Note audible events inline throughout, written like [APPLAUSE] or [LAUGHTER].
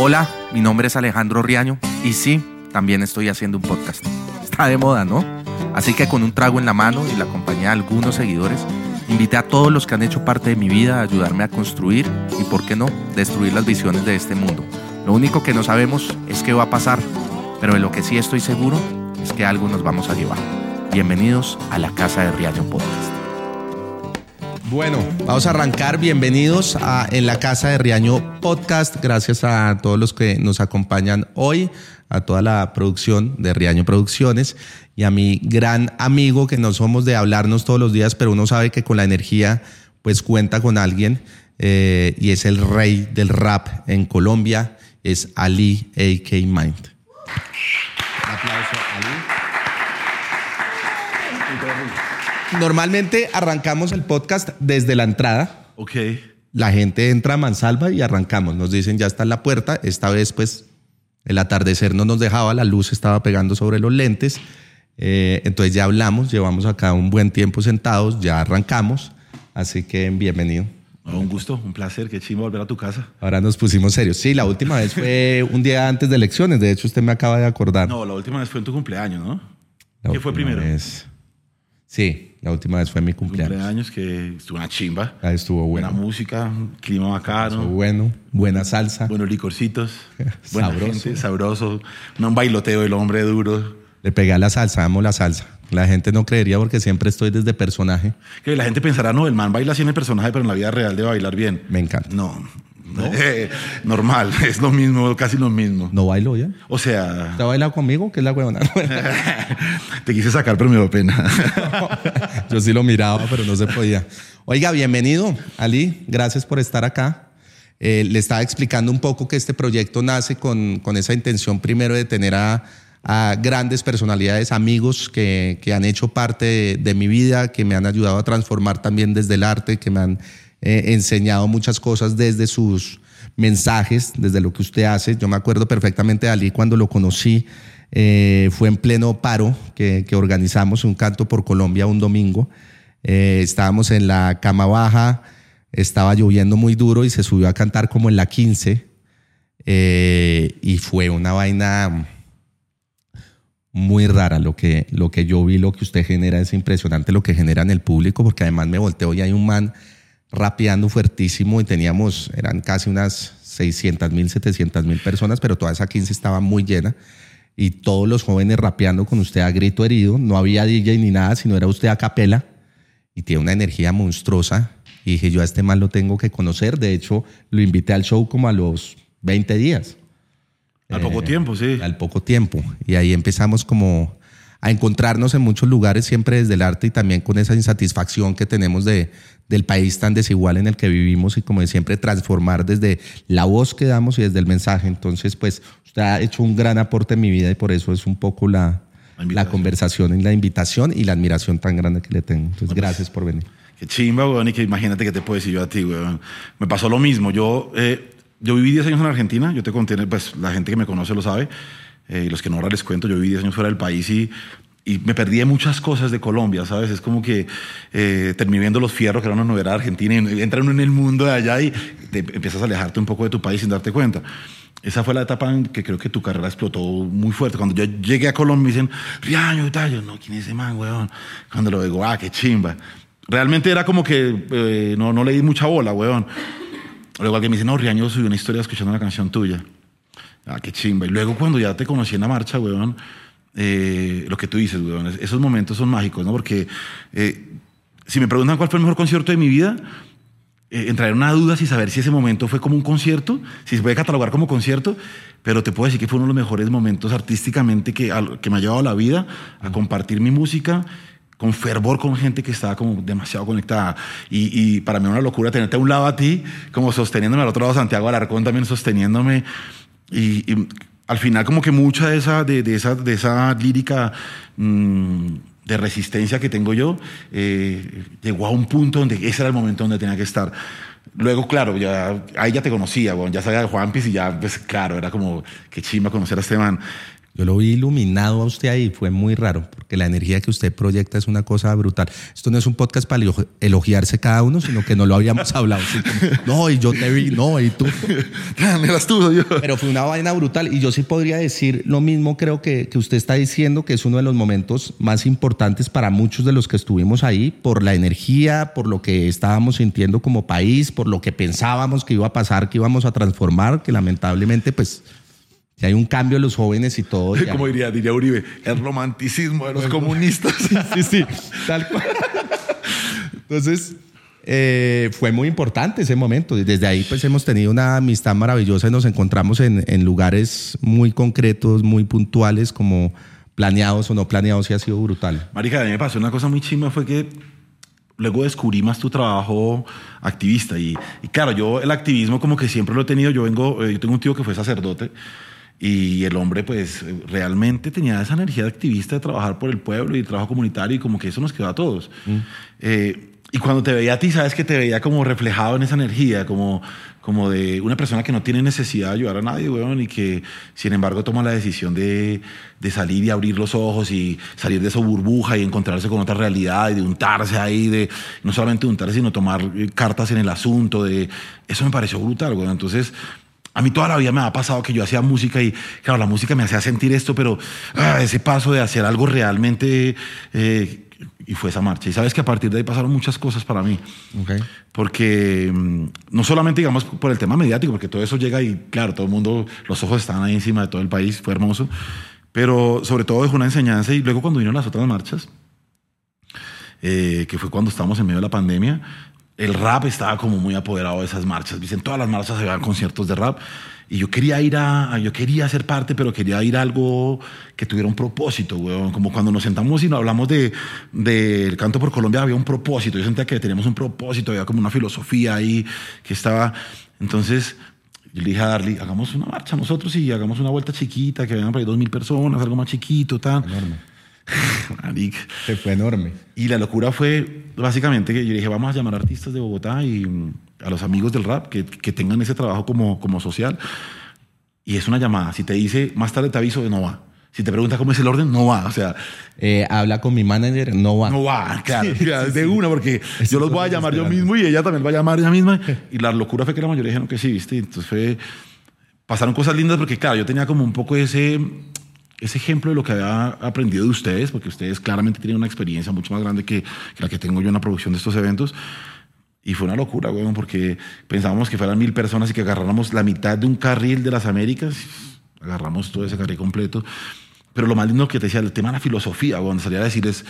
Hola, mi nombre es Alejandro Riaño y sí, también estoy haciendo un podcast. [LAUGHS] Está de moda, ¿no? Así que con un trago en la mano y la compañía de algunos seguidores, invité a todos los que han hecho parte de mi vida a ayudarme a construir y, por qué no, destruir las visiones de este mundo. Lo único que no sabemos es qué va a pasar, pero de lo que sí estoy seguro es que algo nos vamos a llevar. Bienvenidos a la Casa de Riaño Podcast. Bueno, vamos a arrancar. Bienvenidos a En la Casa de Riaño Podcast. Gracias a todos los que nos acompañan hoy, a toda la producción de Riaño Producciones y a mi gran amigo que no somos de hablarnos todos los días, pero uno sabe que con la energía pues cuenta con alguien eh, y es el rey del rap en Colombia, es Ali AK Mind. Un aplauso, Ali. Normalmente arrancamos el podcast desde la entrada. Ok. La gente entra a mansalva y arrancamos. Nos dicen ya está en la puerta. Esta vez, pues, el atardecer no nos dejaba, la luz estaba pegando sobre los lentes. Eh, entonces ya hablamos, llevamos acá un buen tiempo sentados, ya arrancamos. Así que bienvenido. un gusto, un placer, qué chimo volver a tu casa. Ahora nos pusimos serios. Sí, la última vez fue [LAUGHS] un día antes de elecciones. De hecho, usted me acaba de acordar. No, la última vez fue en tu cumpleaños, ¿no? ¿Qué fue primero? Sí, la última vez fue mi cumpleaños. Cumpleaños que estuvo una chimba. Ahí estuvo bueno. Buena música, clima bacano. Estuvo bueno, buena salsa. Buenos licorcitos. [LAUGHS] sabroso. sabroso. un bailoteo del hombre duro. Le pegué a la salsa, amo la salsa. La gente no creería porque siempre estoy desde personaje. Que la gente pensará, no, el man baila así en el personaje, pero en la vida real debe bailar bien. Me encanta. No, [LAUGHS] normal, [LAUGHS] es lo mismo, casi lo mismo. ¿No bailo ya? O sea... ¿Te ha bailado conmigo? ¿Qué es la huevona? [LAUGHS] Te quise sacar, pero me dio pena. yo sí lo miraba, pero no se podía. Oiga, bienvenido, Ali. Gracias por estar acá. Eh, le estaba explicando un poco que este proyecto nace con, con esa intención primero de tener a, a grandes personalidades, amigos que, que han hecho parte de, de, mi vida, que me han ayudado a transformar también desde el arte, que me han eh, enseñado muchas cosas desde sus mensajes, desde lo que usted hace. Yo me acuerdo perfectamente de Ali cuando lo conocí. Eh, fue en pleno paro que, que, organizamos un canto por Colombia un domingo. Eh, estábamos en la cama baja, estaba lloviendo muy duro y se subió a cantar como en la 15. Eh, y fue una vaina muy rara lo que, lo que yo vi, lo que usted genera, es impresionante lo que genera en el público, porque además me volteo y hay un man rapeando fuertísimo y teníamos, eran casi unas 600 mil, 700 mil personas, pero toda esa 15 estaba muy llena. Y todos los jóvenes rapeando con usted a grito herido, no había DJ ni nada, sino era usted a capela. Y tiene una energía monstruosa. Y dije yo a este man lo tengo que conocer, de hecho lo invité al show como a los 20 días. Al poco eh, tiempo, sí. Al poco tiempo. Y ahí empezamos como a encontrarnos en muchos lugares siempre desde el arte y también con esa insatisfacción que tenemos de, del país tan desigual en el que vivimos y como de siempre transformar desde la voz que damos y desde el mensaje. Entonces, pues usted ha hecho un gran aporte en mi vida y por eso es un poco la, la, conversación y la invitación y la admiración tan grande que le tengo. Entonces, gracias por venir. Qué chimba, weón, y que imagínate que te puedo decir yo a ti, weón. Me pasó lo mismo. Yo, eh, yo viví 10 años en Argentina, yo te conté, pues la gente que me conoce lo sabe. Eh, y los que no ahora les cuento, yo viví 10 años fuera del país y, y me perdí de muchas cosas de Colombia, ¿sabes? Es como que eh, terminé viendo Los Fierros, que era una novedad argentina, y entran en el mundo de allá y te empiezas a alejarte un poco de tu país sin darte cuenta. Esa fue la etapa en que creo que tu carrera explotó muy fuerte. Cuando yo llegué a Colombia me dicen, Riaño y tal, yo, no, ¿quién es ese man, weón? Cuando lo digo, ah, qué chimba. Realmente era como que eh, no, no le di mucha bola, weón. Luego alguien me dice, no, Riaño subió una historia escuchando una canción tuya. Ah, qué chimba. Y luego cuando ya te conocí en la marcha, weón, eh, lo que tú dices, weón, esos momentos son mágicos, ¿no? Porque eh, si me preguntan cuál fue el mejor concierto de mi vida, eh, entraré en una duda si saber si ese momento fue como un concierto, si se puede catalogar como concierto, pero te puedo decir que fue uno de los mejores momentos artísticamente que, que me ha llevado a la vida, a compartir mi música con fervor con gente que estaba como demasiado conectada. Y, y, para mí una locura tenerte a un lado a ti, como sosteniéndome, al otro lado Santiago Alarcón también sosteniéndome. Y, al final como que mucha de esa, de, esa, de esa lírica mmm, de resistencia que tengo yo eh, llegó a un punto donde ese era el momento donde tenía que estar. Luego, claro, ya, ahí ya te conocía, bueno, ya sabía de Juan Piz y ya, pues claro, era como que chimba conocer a este man. Yo lo vi iluminado a usted ahí, fue muy raro, porque la energía que usted proyecta es una cosa brutal. Esto no es un podcast para elogiarse cada uno, sino que no lo habíamos [LAUGHS] hablado. no, y yo te vi, no, y tú. [LAUGHS] Las tuvo yo. Pero fue una vaina brutal. Y yo sí podría decir lo mismo, creo que, que usted está diciendo, que es uno de los momentos más importantes para muchos de los que estuvimos ahí, por la energía, por lo que estábamos sintiendo como país, por lo que pensábamos que iba a pasar, que íbamos a transformar, que lamentablemente, pues si hay un cambio en los jóvenes y todo. [LAUGHS] Como diría, diría Uribe, el romanticismo de los comunistas. [LAUGHS] Sí, sí, tal cual. Entonces, eh, fue muy importante ese momento. Desde ahí, pues hemos tenido una amistad maravillosa y nos encontramos en, en lugares muy concretos, muy puntuales, como planeados o no planeados, y ha sido brutal. Marica, a mí me pasó una cosa muy chima, fue que luego descubrí más tu trabajo activista. Y, y, claro, yo el activismo como que siempre lo he tenido. Yo vengo, eh, yo tengo un tío que fue sacerdote y el hombre, pues, realmente tenía esa energía de activista de trabajar por el pueblo y el trabajo comunitario y como que eso nos quedó a todos. Mm. Eh, y cuando te veía a ti, sabes que te veía como reflejado en esa energía, como, como de una persona que no tiene necesidad de ayudar a nadie, weón, y que sin embargo toma la decisión de, de, salir y abrir los ojos y salir de esa burbuja y encontrarse con otra realidad y de untarse ahí, de no solamente untarse, sino tomar eh, cartas en el asunto. De, eso me pareció brutal, weón. Entonces, a mí toda la vida me ha pasado que yo hacía música y, claro, la música me hacía sentir esto, pero ah, ese paso de hacer algo realmente... Eh, y fue esa marcha. Y sabes que a partir de ahí pasaron muchas cosas para mí. Porque mm, no solamente, digamos, por el tema mediático, porque todo eso llega y, claro, todo el mundo, los ojos están ahí encima de todo el país, fue hermoso. Pero sobre todo dejó una enseñanza. Y luego cuando vinieron las otras marchas, eh, que fue cuando estábamos en medio de la pandemia, el rap estaba como muy apoderado de esas marchas. Dicen, todas las marchas veían conciertos de rap. Y yo quería ir a, yo quería ser parte, pero quería ir a algo que tuviera un propósito, weón. Como cuando nos sentamos y nos hablamos de, del canto por Colombia, había un propósito. Yo sentía que teníamos un propósito, había como una filosofía ahí que estaba. Entonces, yo le dije a Darly, hagamos una marcha nosotros y hagamos una vuelta chiquita, que vengan por ahí dos mil personas, algo más chiquito, tal. [LAUGHS] Se fue enorme. Y la locura fue básicamente que yo dije, vamos a llamar a artistas de Bogotá y mm, a los amigos del rap que, que tengan ese trabajo como, como social. Y es una llamada. Si te dice, más tarde te aviso, no va. Si te pregunta cómo es el orden, no va. O sea, eh, habla con mi manager, no va. No va, [LAUGHS] claro. de una, porque yo los voy a llamar yo mismo y ella también va a llamar ella misma. [LAUGHS] Y la locura fue que la mayoría dijeron que sí, ¿viste? Entonces fue. Pasaron cosas lindas porque, claro, yo tenía como un poco ese ese ejemplo de lo que había aprendido de ustedes, porque ustedes claramente tienen una experiencia mucho más grande que, la que tengo yo en la producción de estos eventos. Y fue una locura, weón, porque pensábamos que fueran mil personas y que agarráramos la mitad de un carril de las Américas. Agarramos todo ese carril completo. Pero lo más lindo que te decía, el tema de la filosofía, cuando salía a decir es,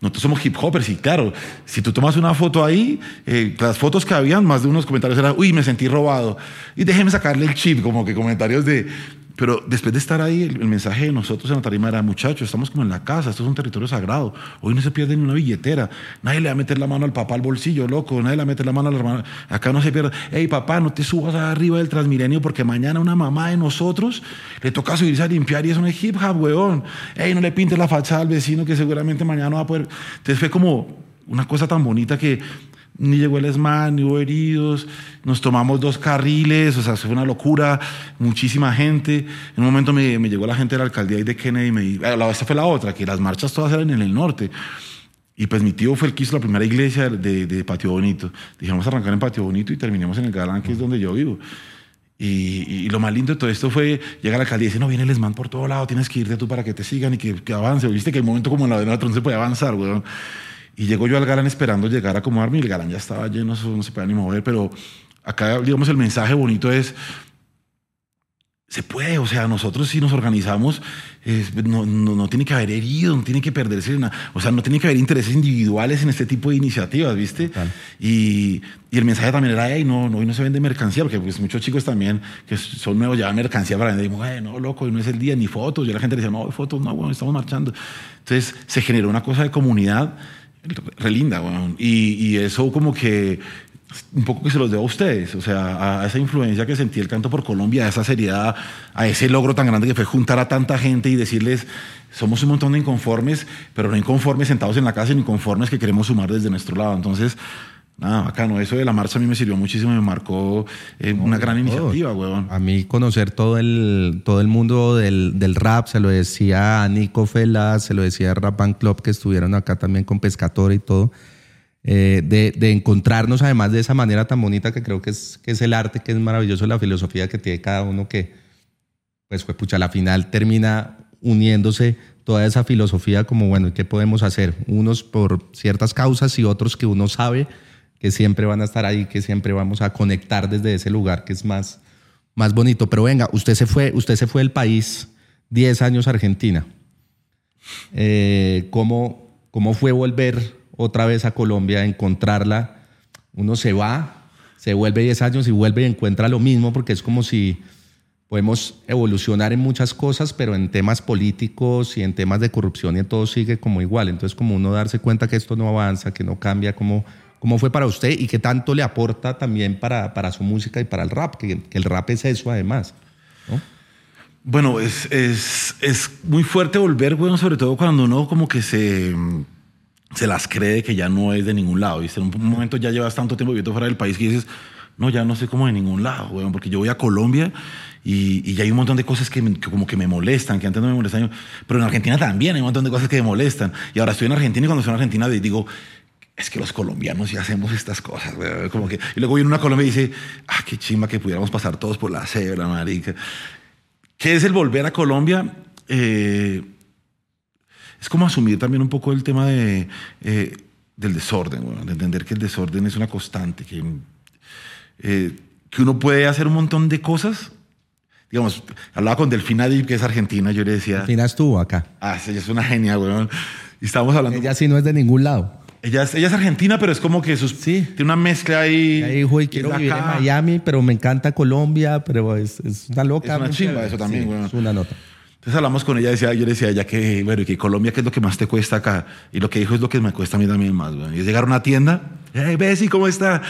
nosotros somos hip hoppers y claro, si tú tomas una foto ahí, eh, las fotos que habían, más de unos comentarios eran, uy, me sentí robado. Y déjeme sacarle el chip, como que comentarios de, pero después de estar ahí, el, mensaje de nosotros en la tarima era, muchachos, estamos como en la casa, esto es un territorio sagrado, hoy no se pierde ni una billetera, nadie le va a meter la mano al papá al bolsillo, loco, nadie le va a meter la mano a la hermana, acá no se pierde, hey papá, no te subas arriba del Transmilenio porque mañana una mamá de nosotros le toca subirse a limpiar y eso no es hip hop, weón, hey, no le pintes la fachada al vecino que seguramente mañana no va a poder, entonces fue como una cosa tan bonita que ni llegó el ESMAD, ni hubo heridos, nos tomamos dos carriles, o sea, fue una locura, muchísima gente. En un momento me, me llegó la gente de la alcaldía y de Kennedy y me dijo, esta fue la otra, que las marchas todas eran en el norte. Y pues mi tío fue el que hizo la primera iglesia de, de Patio Bonito. Dijimos arrancar en Patio Bonito y terminemos en el Galán, que es donde yo vivo. Y, lo más lindo de todo esto fue llegar a la alcaldía y decir, no, viene el ESMAD por todo lado, tienes que irte tú para que te sigan y que, que avance. Viste que un momento como en la de no se puede avanzar, weón. Y llego yo al galán esperando llegar a acomodarme y el galán ya estaba lleno, no se podía ni mover, pero acá, digamos, el mensaje bonito es, se puede, o sea, nosotros si nos organizamos, no, no, tiene que haber heridos, no tiene que perderse, o sea, no tiene que haber intereses individuales en este tipo de iniciativas, ¿viste? Y, y, el mensaje también era, hey, no, no, hoy no se vende mercancía, porque pues muchos chicos también que son nuevos llevan mercancía para vender, y digo, no, loco, hoy no es el día, ni fotos, y la gente decía, no, fotos, no, bueno, estamos marchando. Entonces se generó una cosa de comunidad relinda, bueno, y, y, eso como que un poco que se los debo a ustedes, o sea, a esa influencia que sentí el canto por Colombia, a esa seriedad, a ese logro tan grande que fue juntar a tanta gente y decirles, somos un montón de inconformes, pero no inconformes sentados en la casa, sino inconformes que queremos sumar desde nuestro lado. Entonces, Nada, bacano. Eso de la marcha a mí me sirvió muchísimo, me marcó eh, una gran iniciativa, weón. A mí conocer todo el, todo el mundo del, del rap, se lo decía a Nico Fela, se lo decía a Rap Band Club que estuvieron acá también con Pescator y todo. eh, de, de encontrarnos además de esa manera tan bonita que creo que es, que es el arte, que es maravilloso, la filosofía que tiene cada uno que, pues, pues pucha, a la final termina uniéndose toda esa filosofía como, bueno, ¿y ¿qué podemos hacer? Unos por ciertas causas y otros que uno sabe que siempre van a estar ahí, que siempre vamos a conectar desde ese lugar que es más, más bonito. Pero venga, usted se fue, usted se fue del país 10 años a Argentina. Eh, ¿cómo, ¿Cómo fue volver otra vez a Colombia, encontrarla? Uno se va, se vuelve 10 años y vuelve y encuentra lo mismo porque es como si podemos evolucionar en muchas cosas, pero en temas políticos y en temas de corrupción y en todo sigue como igual. Entonces, como uno darse cuenta que esto no avanza, que no cambia, ¿cómo, cómo fue para usted y qué tanto le aporta también para, para su música y para el rap? Que, el rap es eso además. ¿no? Bueno, es, es, es muy fuerte volver, weón, sobre todo cuando uno como que se, se las cree que ya no es de ningún lado, ¿viste? En un momento ya llevas tanto tiempo viviendo fuera del país que dices, no, ya no sé cómo de ningún lado, weón, porque yo voy a Colombia y, y hay un montón de cosas que, me- como que me molestan, que antes no me molestaban, pero en Argentina también hay un montón de cosas que me molestan. Y ahora estoy en Argentina y cuando estoy en Argentina digo, es que los colombianos ya hacemos estas cosas. Como que, y luego viene una Colombia y dice, ah, qué chimba que pudiéramos pasar todos por la cebra, marica. ¿Qué es el volver a Colombia? Eh, es como asumir también un poco el tema de, eh, del desorden, weón, de entender que el desorden es una constante, que, eh, que uno puede hacer un montón de cosas. Digamos, hablaba con Delfina Dip, que es argentina, yo le decía, Fina estuvo acá. ah, ella es una genia, weón. Y estábamos hablando. Ella sí no es de ningún lado. Ella es, ella es argentina, pero es como que sus, Sí. tiene una mezcla ahí. Ella dijo, quiero vivir en. Miami, pero me encanta Colombia, pero es, es una loca. Es una chimba eso también, Sí. Es una nota. Entonces hablamos con ella, decía, yo le decía a ella que, bueno, que Colombia, ¿qué es lo que más te cuesta acá? Y lo que dijo es lo que me cuesta a mí también más. weón. Y es llegar a una tienda, hey, Bessie, ¿cómo está?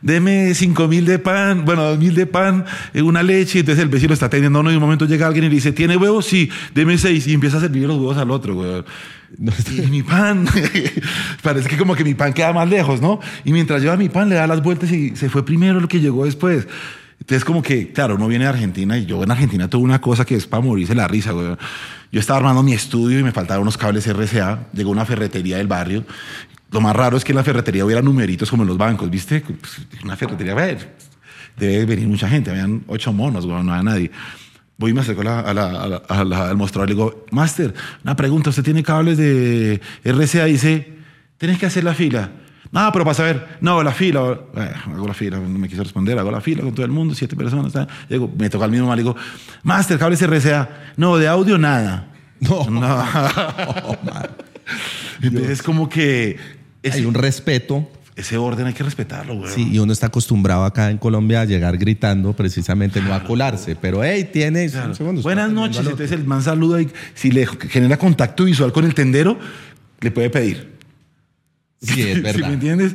Deme cinco mil de pan, bueno, dos mil de pan, eh, una leche. Entonces el vecino está teniendo uno y un momento llega alguien y le dice, ¿tiene huevos? Sí, deme seis. Y empieza a servir los huevos al otro, güey. Y mi pan, [LAUGHS] parece que como que mi pan queda más lejos, ¿no? Y mientras lleva mi pan, le da las vueltas y se fue primero lo que llegó después. Entonces, como que, claro, uno viene de Argentina y yo en Argentina tuve una cosa que es para morirse la risa, güey. Yo estaba armando mi estudio y me faltaban unos cables RCA. Llegó una ferretería del barrio. Lo más raro es que en la ferretería hubiera numeritos como en los bancos, ¿viste? Pues, Una ferretería, a ver, debe venir mucha gente. Habían ocho monos, güey, no había nadie. Voy y me acerco a la- a la- a la- a la- al mostrador y le digo, Master, una pregunta, ¿usted tiene cables de RCA? Y dice, tienes que hacer la fila. No, pero para saber, no, la fila, eh, hago la fila, no me quiso responder, hago la fila con todo el mundo, siete personas. Llego, me toca al mismo mal, le digo, Master, cables RCA. No, de audio nada. [LAUGHS] No. [LAUGHS] Entonces es como que Hay un respeto. Ese orden hay que respetarlo, güey. Sí, y uno está acostumbrado acá en Colombia a llegar gritando precisamente, no a colarse. Pero, hey, tiene. Claro. un segundo, Buenas noches. Entonces el man saluda y si le genera contacto visual con el tendero, le puede pedir. Sí, es [LAUGHS] ¿Sí verdad. me entiendes?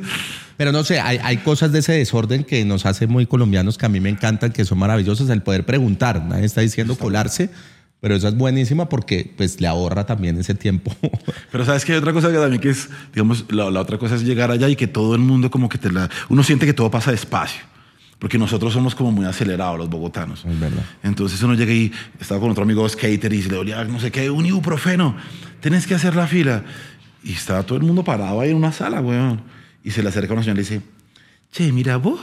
Pero no sé, hay, hay cosas de ese desorden que nos hace muy colombianos que a mí me encantan, que son maravillosas, el poder preguntar. Nadie está diciendo colarse, pero esa es buenísima porque pues le ahorra también ese tiempo. [LAUGHS] Pero sabes que hay otra cosa que también que es, digamos, la, la otra cosa es llegar allá y que todo el mundo como que te la... Uno siente que todo pasa despacio. Porque nosotros somos como muy acelerados los bogotanos. Es verdad. Entonces uno llega y estaba con otro amigo skater y se le dolía no sé qué, un ibuprofeno. Tienes que hacer la fila. Y estaba todo el mundo parado ahí en una sala, weón. Y se le acerca una señora y le dice, che, mira, vos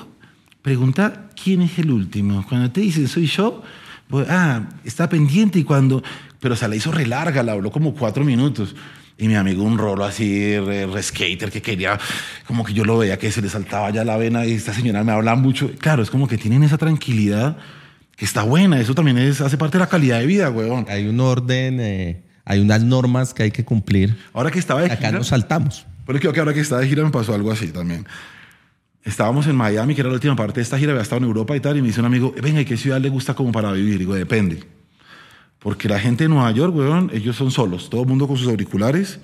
pregunta quién es el último. Cuando te dicen soy yo, vos, ah, está pendiente y cuando... Pero se la hizo re larga, la habló como cuatro minutos. Y mi amigo un rolo así, re, re skater, que quería, como que yo lo veía que se le saltaba ya la vena y esta señora me habla mucho. Claro, es como que tienen esa tranquilidad que está buena. Eso también es, hace parte de la calidad de vida, weón. hay un orden, eh, hay unas normas que hay que cumplir. Ahora que estaba de Acá gira, nos saltamos. pero creo que ahora que estaba de gira me pasó algo así también. Estábamos en Miami, que era la última parte de esta gira, había estado en Europa y tal, y me dice un amigo, venga, ¿y qué ciudad le gusta como para vivir? Digo, depende. Porque la gente de Nueva York, weón, ellos son solos, todo el mundo con sus auriculares,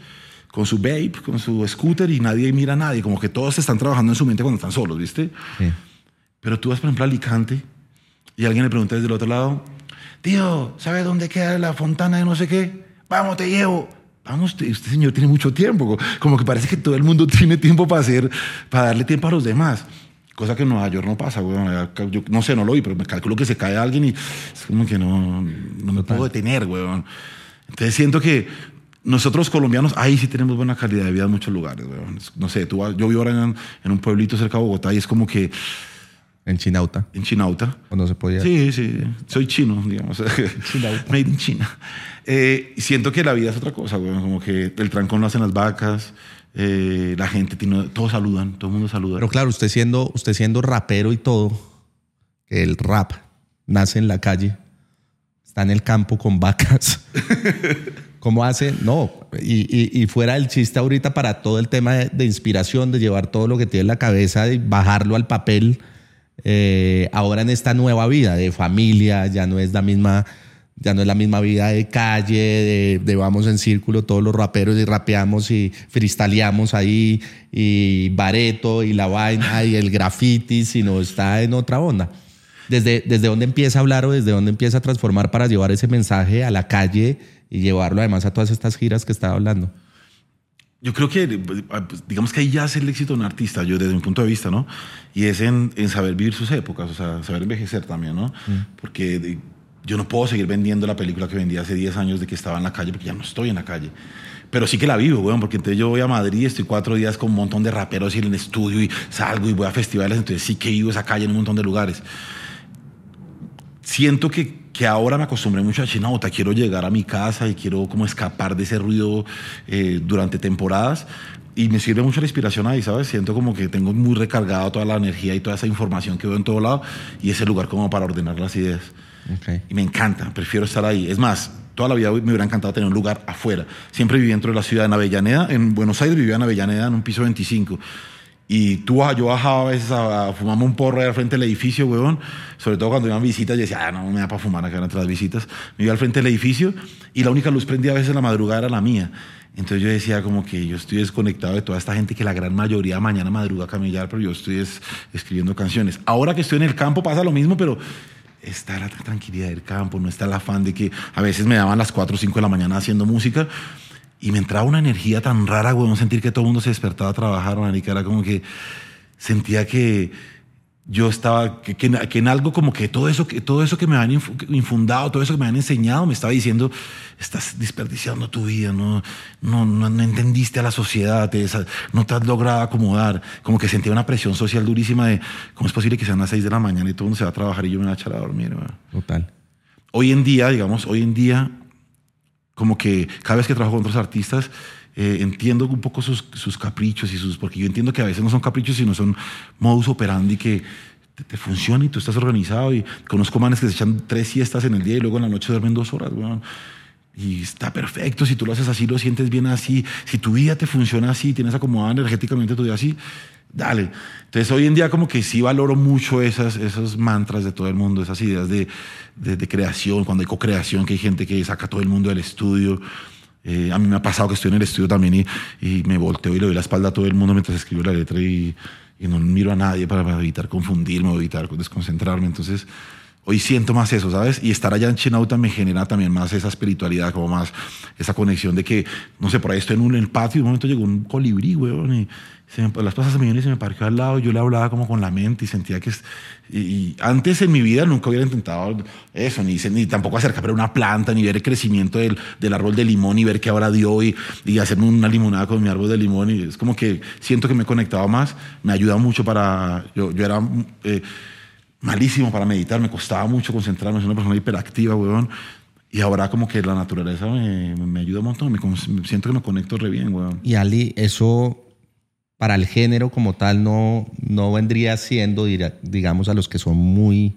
con su vape, con su scooter, y nadie mira a nadie, como que todos están trabajando en su mente cuando están solos, ¿viste? Sí. Pero tú vas, por ejemplo, a Alicante y alguien le pregunta desde el otro lado, tío, ¿sabes dónde queda la fontana de no sé qué? Vamos, te llevo. Vamos, este señor tiene mucho tiempo, como que parece que todo el mundo [LAUGHS] tiene tiempo para hacer, para darle tiempo a los demás. Cosa que en Nueva York no pasa, güey. Yo no sé, no lo vi, pero me calculo que se cae alguien y es como que no, no me puedo detener, güey. Entonces siento que nosotros colombianos, ahí sí tenemos buena calidad de vida en muchos lugares, güey. No sé, tú, yo vivo ahora en, en, un pueblito cerca de Bogotá y es como que... En Chinauta. En Chinauta. ¿O no se podía? Sí, sí. Soy chino, digamos. Chinauta. [LAUGHS] Made in China. Eh, siento que la vida es otra cosa, güey. Como que el trancón lo hacen las vacas. Eh, la gente tiene, todos saludan, todo el mundo saluda. Pero claro, usted siendo, usted siendo rapero y todo, el rap nace en la calle, está en el campo con vacas. [LAUGHS] ¿Cómo hace? No, y, fuera el chiste ahorita para todo el tema de, inspiración, de llevar todo lo que tiene en la cabeza y bajarlo al papel, eh, ahora en esta nueva vida de familia, ya no es la misma ya no es la misma vida de calle, de, vamos en círculo todos los raperos y rapeamos y freestyleamos ahí y bareto y la vaina y el graffiti, sino está en otra onda. ¿Desde, ¿Desde dónde empieza a hablar o desde dónde empieza a transformar para llevar ese mensaje a la calle y llevarlo además a todas estas giras que estaba hablando? Yo creo que, pues, digamos que ahí ya es el éxito de un artista, yo desde mi punto de vista, ¿no? Y es en, en saber vivir sus épocas, o sea, saber envejecer también, ¿no? Mm. Porque yo no puedo seguir vendiendo la película que vendí hace 10 años de que estaba en la calle, porque ya no estoy en la calle. Pero sí que la vivo, weón, porque entonces yo voy a Madrid, estoy cuatro días con un montón de raperos y en el estudio y salgo y voy a festivales, entonces sí que vivo esa calle en un montón de lugares. Siento que, que ahora me acostumbré mucho a Chinauta, quiero llegar a mi casa y quiero como escapar de ese ruido eh, durante temporadas, y me sirve mucho la inspiración ahí, ¿sabes? Siento como que tengo muy recargado toda la energía y toda esa información que veo en todo lado y ese lugar como para ordenar las ideas. Y me encanta, prefiero estar ahí. Es más, toda la vida me hubiera encantado tener un lugar afuera. Siempre viví dentro de la ciudad, en Avellaneda. En Buenos Aires vivía en Avellaneda, en un piso 25. Y tú, yo bajaba a veces a, fumarme un porro ahí al frente del edificio, huevón. Sobre todo cuando iban visitas, yo decía, ah, no, me da para fumar acá entre las visitas. Me iba al frente del edificio y la única luz prendida a veces en la madrugada era la mía. Entonces yo decía como que yo estoy desconectado de toda esta gente que la gran mayoría mañana madruga a camellar, pero yo estoy escribiendo canciones. Ahora que estoy en el campo pasa lo mismo, pero está la tranquilidad del campo, no está el afán de que a veces me daban las 4 o 5 de la mañana haciendo música y me entraba una energía tan rara, güey, sentir que todo el mundo se despertaba a trabajar, marica, era como que sentía que yo estaba, que, en algo como que todo eso que, todo eso que me han infundado, todo eso que me han enseñado, me estaba diciendo, estás desperdiciando tu vida, no, no, no, entendiste a la sociedad, no te has logrado acomodar. Como que sentía una presión social durísima de, ¿cómo es posible que sean las seis de la mañana y todo el mundo se va a trabajar y yo me voy a echar a dormir? Total. Hoy en día, digamos, hoy en día, como que cada vez que trabajo con otros artistas, eh, entiendo un poco sus, sus, caprichos y sus, porque yo entiendo que a veces no son caprichos, sino son modus operandi que te, te funciona y tú estás organizado y conozco manes que se echan tres siestas en el día y luego en la noche duermen dos horas, Y está perfecto, si tú lo haces así, lo sientes bien así, si tu vida te funciona así, tienes acomodado energéticamente tu vida así, dale. Entonces hoy en día como que sí valoro mucho esas, esos mantras de todo el mundo, esas ideas de, de, de creación, cuando hay co-creación, que hay gente que saca a todo el mundo del estudio. Eh, a mí me ha pasado que estoy en el estudio también y, y, me volteo y le doy la espalda a todo el mundo mientras escribo la letra y, y no miro a nadie para, evitar confundirme o evitar desconcentrarme. Entonces, hoy siento más eso, ¿sabes? Y estar allá en Chinauta me genera también más esa espiritualidad, como más esa conexión de que, no sé, por ahí estoy en un en el patio y un momento llegó un colibrí, weón, y las se me y se me parqueó al lado, yo le hablaba como con la mente y sentía que... Y, antes en mi vida nunca hubiera intentado eso, ni, ni tampoco acercarme a una planta, ni ver el crecimiento del, del árbol de limón y ver qué ahora dio y, y, hacerme una limonada con mi árbol de limón. Y es como que siento que me he conectado más, me ayuda mucho para... Yo, yo era eh, malísimo para meditar, me costaba mucho concentrarme, soy una persona hiperactiva, weón. Y ahora como que la naturaleza me, me ayuda un montón, me, siento que me conecto re bien, weón. Y Ali, eso para el género como tal no, no vendría siendo, digamos, a los que son muy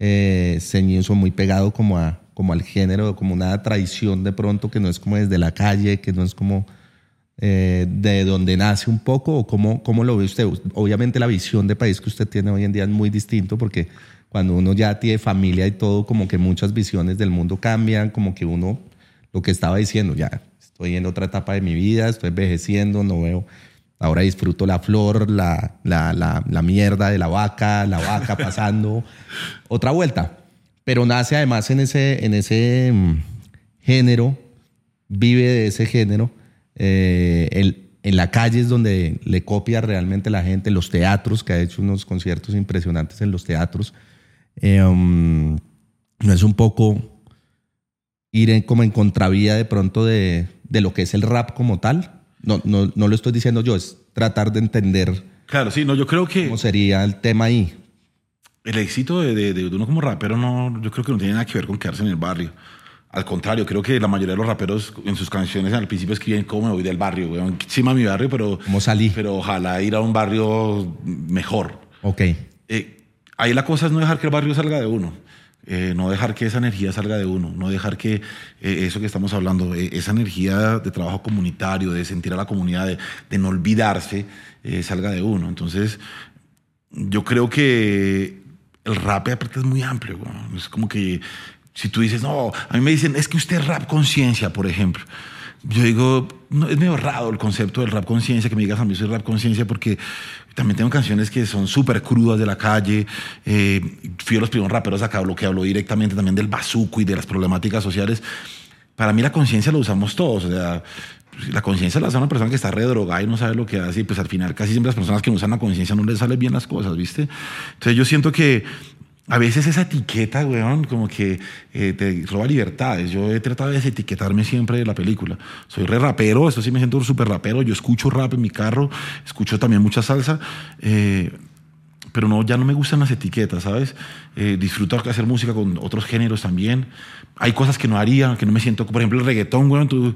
eh, ceñidos o muy pegados como, como al género, como una tradición de pronto que no es como desde la calle, que no es como eh, de donde nace un poco, o cómo, cómo lo ve usted. Obviamente la visión de país que usted tiene hoy en día es muy distinto porque cuando uno ya tiene familia y todo, como que muchas visiones del mundo cambian, como que uno, lo que estaba diciendo, ya estoy en otra etapa de mi vida, estoy envejeciendo, no veo Ahora disfruto la flor, la, la, la, mierda de la vaca, la vaca [LAUGHS] pasando. Otra vuelta. Pero nace además en ese, en ese mm, género vive de ese género. Eh, el- en la calle es donde le copia realmente la gente, los teatros, que ha hecho unos conciertos impresionantes en los teatros. Eh, um, no es un poco ir en- como en contravía de pronto de, de lo que es el rap como tal. No, no, no lo estoy diciendo yo, es tratar de entender Claro, sí, no, yo creo que cómo sería el tema ahí. el éxito de, de- de uno como rapero no, yo creo que no tiene nada que ver con quedarse en el barrio. Al contrario, creo que la mayoría de los raperos en sus canciones al principio escriben cómo me voy del barrio, weón. Encima de mi barrio, pero, ¿Cómo salí? pero ojalá ir a un barrio mejor. Ok. Eh, ahí la cosa es no dejar que el barrio salga de uno. Eh, no dejar que esa energía salga de uno, no dejar que eh, eso que estamos hablando, eh, esa energía de trabajo comunitario, de sentir a la comunidad, de, no olvidarse, salga de uno. Entonces, yo creo que el rap aparte es muy amplio. Es como que si tú dices, no, a mí me dicen, es que usted rap conciencia, por ejemplo. Yo digo, no, es medio raro el concepto del rap conciencia, que me digas a mí soy rap conciencia, porque también tengo canciones que son súper crudas de la calle. Eh, fui de los primeros raperos acá, lo que hablo directamente también del bazuco y de las problemáticas sociales. Para mí la conciencia la usamos todos. O sea, la conciencia la usa una persona que está redrogada y no sabe lo que hace. Y pues al final casi siempre las personas que no usan la conciencia no les salen bien las cosas, ¿viste? Entonces yo siento que a veces esa etiqueta, weón, como que eh, te roba libertades. Yo he tratado de desetiquetarme siempre de la película. Soy re rapero, eso sí me siento súper rapero. Yo escucho rap en mi carro, escucho también mucha salsa. eh, pero no, ya no me gustan las etiquetas, ¿sabes? Eh, disfruto hacer música con otros géneros también. Hay cosas que no haría, que no me siento, por ejemplo, el reggaetón, weón, tú,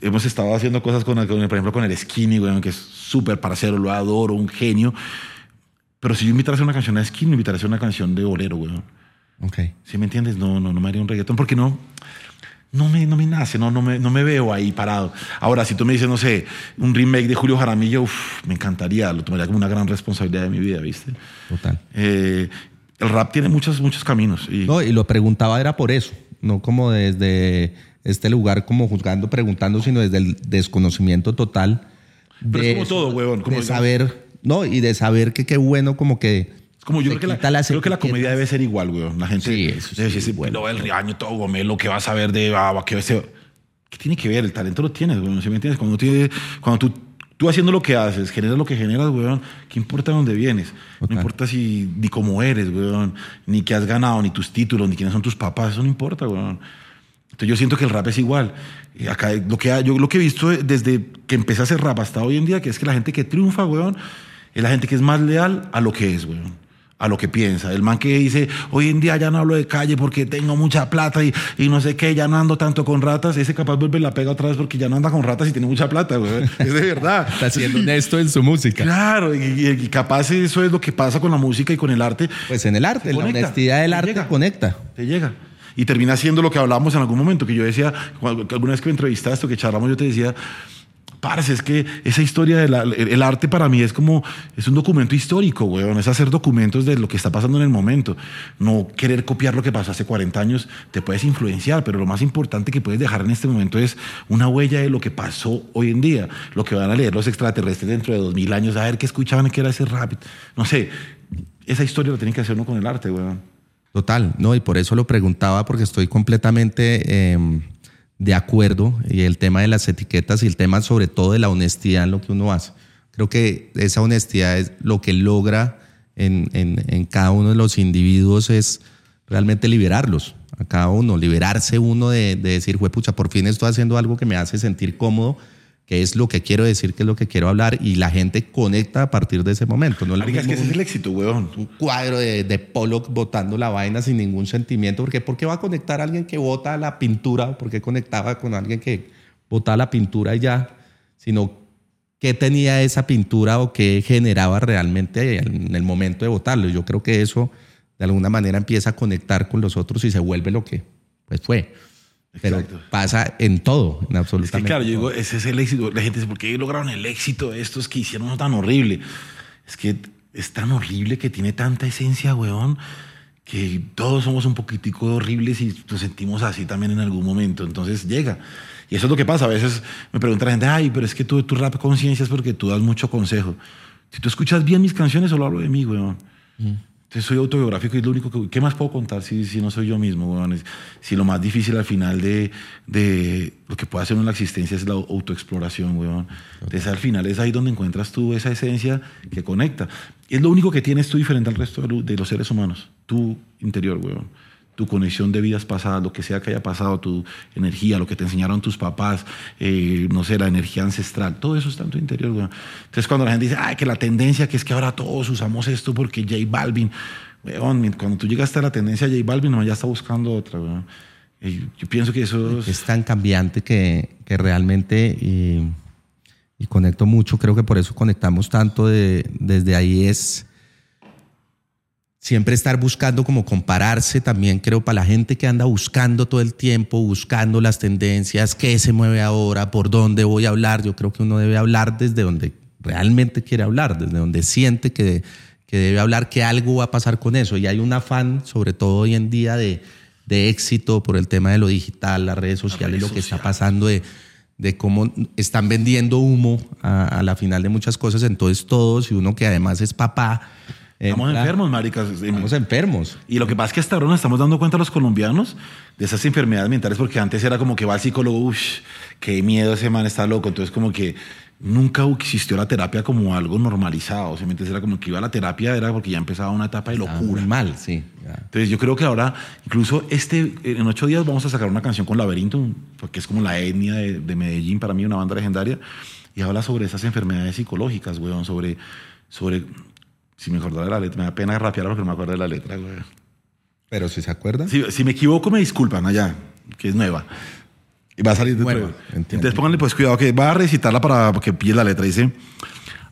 hemos estado haciendo cosas con, por ejemplo, con el Skinny, weón, que es súper parcero, lo adoro, un genio. Pero si yo invitara a una canción de Skinny, invitara a una canción de bolero, weón. Ok. ¿Sí me entiendes? No, no, no me haría un reggaetón porque no, no me, no me nace, no, no, me, no me veo ahí parado. Ahora, si tú me dices, no sé, un remake de Julio Jaramillo, uf, me encantaría, lo tomaría como una gran responsabilidad de mi vida, ¿viste? Total. Eh, el rap tiene muchos, muchos caminos. Y, No, y lo preguntaba era por eso, no como desde este lugar como juzgando, preguntando, sino desde el desconocimiento total. Pero es de como eso, todo, huevón, como de digamos- saber, no, y de saber que qué bueno como que... Como yo creo que, la, creo que la comedia debe ser igual, weón. La gente Sí, eso sí, debe decir, bueno. bueno, el riaño, todo gomelo, ¿qué vas a ver de ah, qué, ¿Qué tiene que ver? El talento lo tienes, weón. ¿Sí me entiendes? Cuando, tú, tú haciendo lo que haces, generas lo que generas, weón, ¿qué importa de dónde vienes? No importa si, ni cómo eres, weón, ni qué has ganado, ni tus títulos, ni quiénes son tus papás, eso no importa, weón. Entonces yo siento que el rap es igual. Y acá lo que, yo lo que he visto desde que empecé a hacer rap hasta hoy en día, que es que la gente que triunfa, weón, es la gente que es más leal a lo que es, weón. A lo que piensa. El man que dice, hoy en día ya no hablo de calle porque tengo mucha plata y, y no sé qué, ya no ando tanto con ratas. Ese capaz vuelve y la pega otra vez porque ya no anda con ratas y tiene mucha plata, weón. [LAUGHS] Es de verdad. Está siendo honesto en su música. Claro, y, capaz eso es lo que pasa con la música y con el arte. Pues en el arte, en la honestidad del te arte llega. conecta. Te llega. Y termina siendo lo que hablábamos en algún momento, que yo decía, alguna vez que me entrevistaste o que charlamos, yo te decía, parce, es que esa historia del el, el arte para mí es como, es un documento histórico, weón, es hacer documentos de lo que está pasando en el momento. No querer copiar lo que pasó hace 40 años, te puedes influenciar, pero lo más importante que puedes dejar en este momento es una huella de lo que pasó hoy en día, lo que van a leer los extraterrestres dentro de 2000 años, a ver qué escuchaban, qué era ese rap. No sé, esa historia la tienen que hacer uno con el arte, weón. Total, no, y por eso lo preguntaba, porque estoy completamente eh, de acuerdo. Y el tema de las etiquetas y el tema sobre todo de la honestidad en lo que uno hace. Creo que esa honestidad es lo que logra en, en- cada uno de los individuos es realmente liberarlos, a cada uno, liberarse uno de, de decir, pucha, por fin estoy haciendo algo que me hace sentir cómodo, que es lo que quiero decir, que es lo que quiero hablar, y la gente conecta a partir de ese momento. No Marica, es que ese es el éxito, weón. un cuadro de, de Pollock botando la vaina sin ningún sentimiento. Porque ¿por qué va a conectar a alguien que bota la pintura? ¿Por qué conectaba con alguien que botaba la pintura y ya? Sino qué tenía esa pintura o qué generaba realmente en el momento de votarlo. Yo creo que eso de alguna manera empieza a conectar con los otros y se vuelve lo que pues fue. Pero Exacto. pasa en todo, en Es que absolutamente claro, yo todo. digo, ese es el éxito. La gente dice, ¿por qué lograron el éxito de estos que hicieron tan horrible? Es que es tan horrible que tiene tanta esencia, weón, que todos somos un poquitico horribles y nos sentimos así también en algún momento. Entonces llega. Y eso es lo que pasa. A veces me pregunta la gente, ay, pero es que tú, tu rap conciencia es porque tú das mucho consejo. Si tú escuchas bien mis canciones, solo hablo de mí, weón. Entonces soy autobiográfico y es lo único que... ¿Qué más puedo contar si, si no soy yo mismo? Es- Si lo más difícil al final de, de lo que puede hacer en la existencia es la autoexploración, weón. Entonces al final es ahí donde encuentras tú esa esencia que conecta. Es lo único que tienes tú diferente al resto de los seres humanos. Tu interior, weón. Tu conexión de vidas pasadas, lo que sea que haya pasado, tu energía, lo que te enseñaron tus papás, eh, no sé, la energía ancestral, todo eso está en tu interior, weón. Entonces cuando la gente dice, ay, que la tendencia, que es que ahora todos usamos esto porque J Balvin, weón, cuando tú llegaste a la tendencia J Balvin, no, ya está buscando otra, weón. Yo pienso que eso es... Es tan cambiante que, que realmente, y, y conecto mucho, creo que por eso conectamos tanto de- desde ahí es siempre estar buscando como compararse también creo para la gente que anda buscando todo el tiempo, buscando las tendencias, qué se mueve ahora, por dónde voy a hablar, yo creo que uno debe hablar desde donde realmente quiere hablar, desde donde siente que, que debe hablar, que algo va a pasar con eso. Y hay un afán, sobre todo hoy en día, de, de éxito por el tema de lo digital, las redes sociales, lo que está pasando de, de cómo están vendiendo humo a, a la final de muchas cosas. Entonces todos, y uno que además es papá. Estamos enfermos, maricas. Estamos enfermos. Y lo que pasa es que hasta ahora nos estamos dando cuenta los colombianos de esas enfermedades mentales, porque antes era como que va al psicólogo, uff, qué miedo ese man está loco. Entonces, como que nunca existió la terapia como algo normalizado. Simplemente era como que iba a la terapia, era porque ya empezaba una etapa de Ah, locura. muy mal, sí. ya. Entonces, yo creo que ahora, incluso este, en ocho días vamos a sacar una canción con Laberinto, porque es como la etnia de, de Medellín, para mí, una banda legendaria, y habla sobre esas enfermedades psicológicas, weón, sobre, sobre, si me acordara de la letra, me da pena rapear porque no me acuerdo de la letra, weón. Pero si se acuerdan, Si, si me equivoco, me disculpan allá, que es nueva. Y va a salir de entiendo. Entonces pónganle pues cuidado que va a recitarla para que pille la letra. Dice,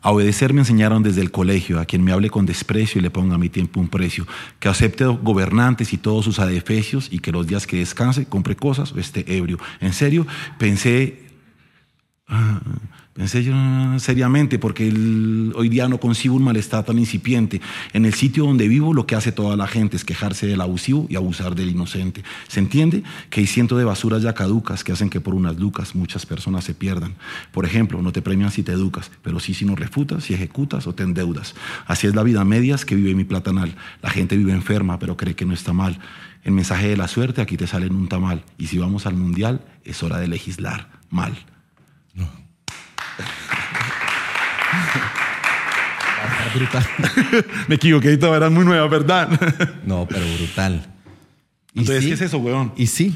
a obedecer me enseñaron desde el colegio, a quien me hable con desprecio y le ponga a mi tiempo un precio, que acepte gobernantes y todos sus adefesios y que los días que descanse compre cosas o esté ebrio. En serio, pensé Ah, Pensé yo seriamente, porque el- hoy día no concibo un malestar tan incipiente. En el sitio donde vivo, lo que hace toda la gente es quejarse del abusivo y abusar del inocente. ¿Se entiende? Que hay cientos de basuras ya caducas que hacen que por unas lucas muchas personas se pierdan. Por ejemplo, no te premian si te educas, pero sí si no refutas, si ejecutas o te endeudas. Así es la vida a medias que vive mi platanal. La gente vive enferma, pero cree que no está mal. El mensaje de la suerte aquí te sale en un tamal. Y si vamos al mundial, es hora de legislar mal. Brutal. [LAUGHS] Me equivoqué y todo era muy nueva, ¿verdad? [LAUGHS] No, pero brutal. Y Entonces, sí, ¿qué es eso, weón? Y sí.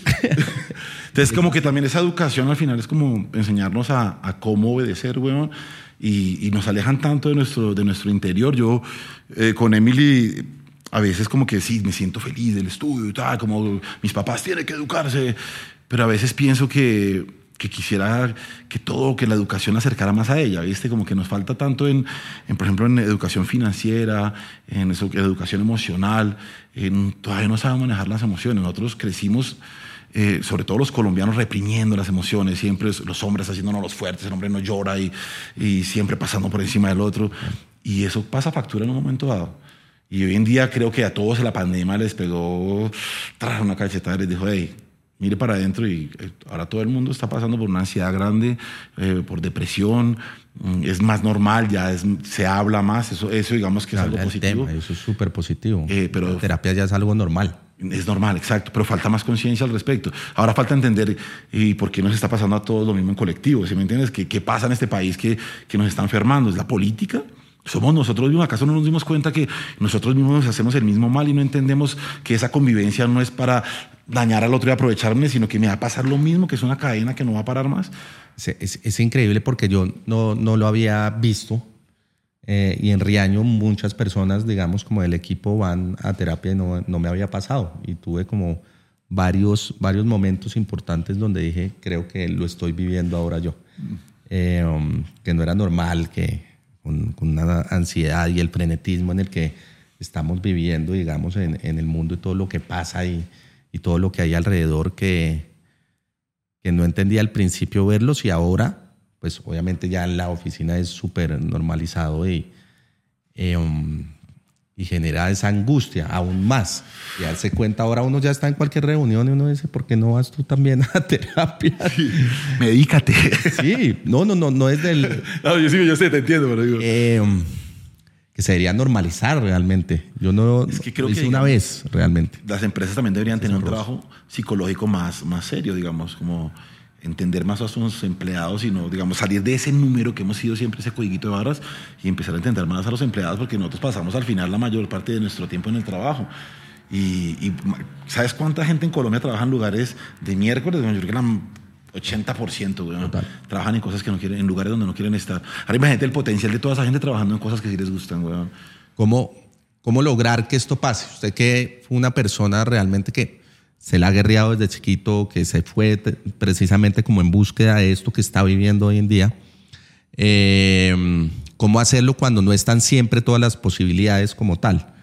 [LAUGHS] Entonces, como que también esa educación al final es como enseñarnos a, a cómo obedecer, weón. Y, y nos alejan tanto de nuestro, de nuestro interior. Yo eh, con Emily a veces como que sí, me siento feliz del estudio y tal, como mis papás tienen que educarse, pero a veces pienso que, que quisiera que todo, que la educación acercara más a ella, ¿viste? Como que nos falta tanto en, en, por ejemplo, en educación financiera, en eso, educación emocional, en, todavía no sabemos manejar las emociones. Nosotros crecimos eh, sobre todo los colombianos reprimiendo las emociones, siempre los hombres haciéndonos los fuertes, el hombre no llora y, y siempre pasando por encima del otro. Y eso pasa factura en un momento dado. Y hoy en día creo que a todos la pandemia les pegó tras una cachetada y les dijo, hey, mire para adentro y eh, ahora todo el mundo está pasando por una ansiedad grande, eh, por depresión, mm, es más normal, ya es, se habla más, eso, eso digamos que es algo positivo. tema, eso es súper positivo. Eh, pero- La terapia ya es algo normal. Es normal, exacto, pero falta más conciencia al respecto. Ahora falta entender y por qué nos está pasando a todos lo mismo en colectivo. ¿Sí me entiendes? ¿Qué, qué pasa en este país que, que nos está enfermando? ¿Es la política? ¿Somos nosotros mismos? ¿Acaso no nos dimos cuenta que nosotros mismos nos hacemos el mismo mal y no entendemos que esa convivencia no es para dañar al otro y aprovecharme, sino que me va a pasar lo mismo, que es una cadena que no va a parar más? Es, es- es increíble porque yo no, no lo había visto. eh, y en Riaño muchas personas, digamos, como del equipo van a terapia y no, no me había pasado. Y tuve como varios, varios momentos importantes donde dije, creo que lo estoy viviendo ahora yo. Eh, um, que no era normal, que con, una ansiedad y el frenetismo en el que estamos viviendo, digamos, en, en el mundo y todo lo que pasa y, y todo lo que hay alrededor que, que no entendía al principio verlos y ahora, pues obviamente ya en la oficina es súper normalizado y, eh, um, y genera esa angustia aún más. Y darse cuenta, ahora uno ya está en cualquier reunión y uno dice, ¿por qué no vas tú también a [LAUGHS] terapia? Medícate. Sí, no, no, no, no es del... [LAUGHS] no, yo sí, yo sé, te entiendo, pero digo. Eh, que se debería normalizar realmente. Yo no Es que creo lo hice que, una digamos, vez realmente. Las empresas también deberían tener un trabajo psicológico más, más serio, digamos, como entender más a sus empleados y no, digamos, salir de ese número que hemos sido siempre, ese codiguito de barras, y empezar a entender más a los empleados, porque nosotros pasamos al final la mayor parte de nuestro tiempo en el trabajo. Y, y, ¿sabes cuánta gente en Colombia trabaja en lugares de miércoles? Yo creo que la 80%, weón. Trabajan en cosas que no quieren, en lugares donde no quieren estar. Ahora imagínate el potencial de toda esa gente trabajando en cosas que sí les gustan, weón. ¿Cómo, ¿Cómo lograr que esto pase? Usted que fue una persona realmente que se la ha guerreado desde chiquito, que se fue te- precisamente como en búsqueda de esto que está viviendo hoy en día. Eh, ¿Cómo hacerlo cuando no están siempre todas las posibilidades como tal?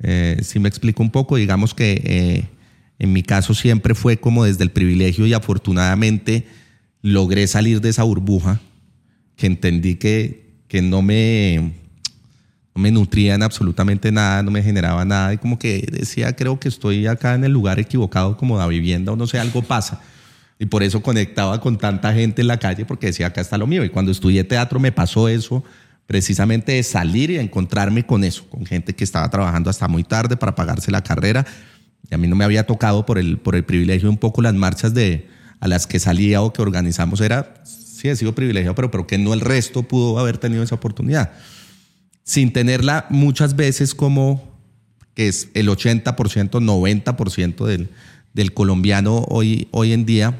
Eh, si me explico un poco, digamos que eh, en mi caso siempre fue como desde el privilegio y afortunadamente logré salir de esa burbuja que entendí que, que no me no me nutrían absolutamente nada, no me generaba nada y como que decía, creo que estoy acá en el lugar equivocado como la vivienda o no sé, algo pasa. Y por eso conectaba con tanta gente en la calle porque decía, acá está lo mío. Y cuando estudié teatro me pasó eso, precisamente de salir y encontrarme con eso, con gente que estaba trabajando hasta muy tarde para pagarse la carrera. Y a mí no me había tocado por el, por el privilegio un poco las marchas de, a las que salía o que organizamos. Era, sí, he sido privilegiado, pero, pero que no el resto pudo haber tenido esa oportunidad sin tenerla muchas veces como que es el 80%, 90% del, del colombiano hoy, hoy en día,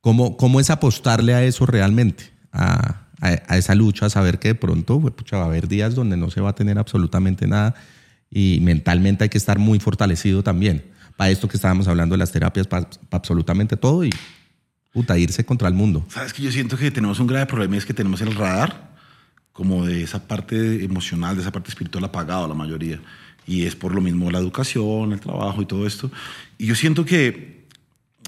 ¿cómo, ¿cómo es apostarle a eso realmente? A, a- a esa lucha, a saber que de pronto pues, pucha, va a haber días donde no se va a tener absolutamente nada y mentalmente hay que estar muy fortalecido también. Para esto que estábamos hablando de las terapias, para, absolutamente todo y puta, irse contra el mundo. Sabes que yo siento que tenemos un grave problema y es que tenemos el radar como de esa parte emocional, de esa parte espiritual apagado la mayoría. Y es por lo mismo la educación, el trabajo y todo esto. Y yo siento que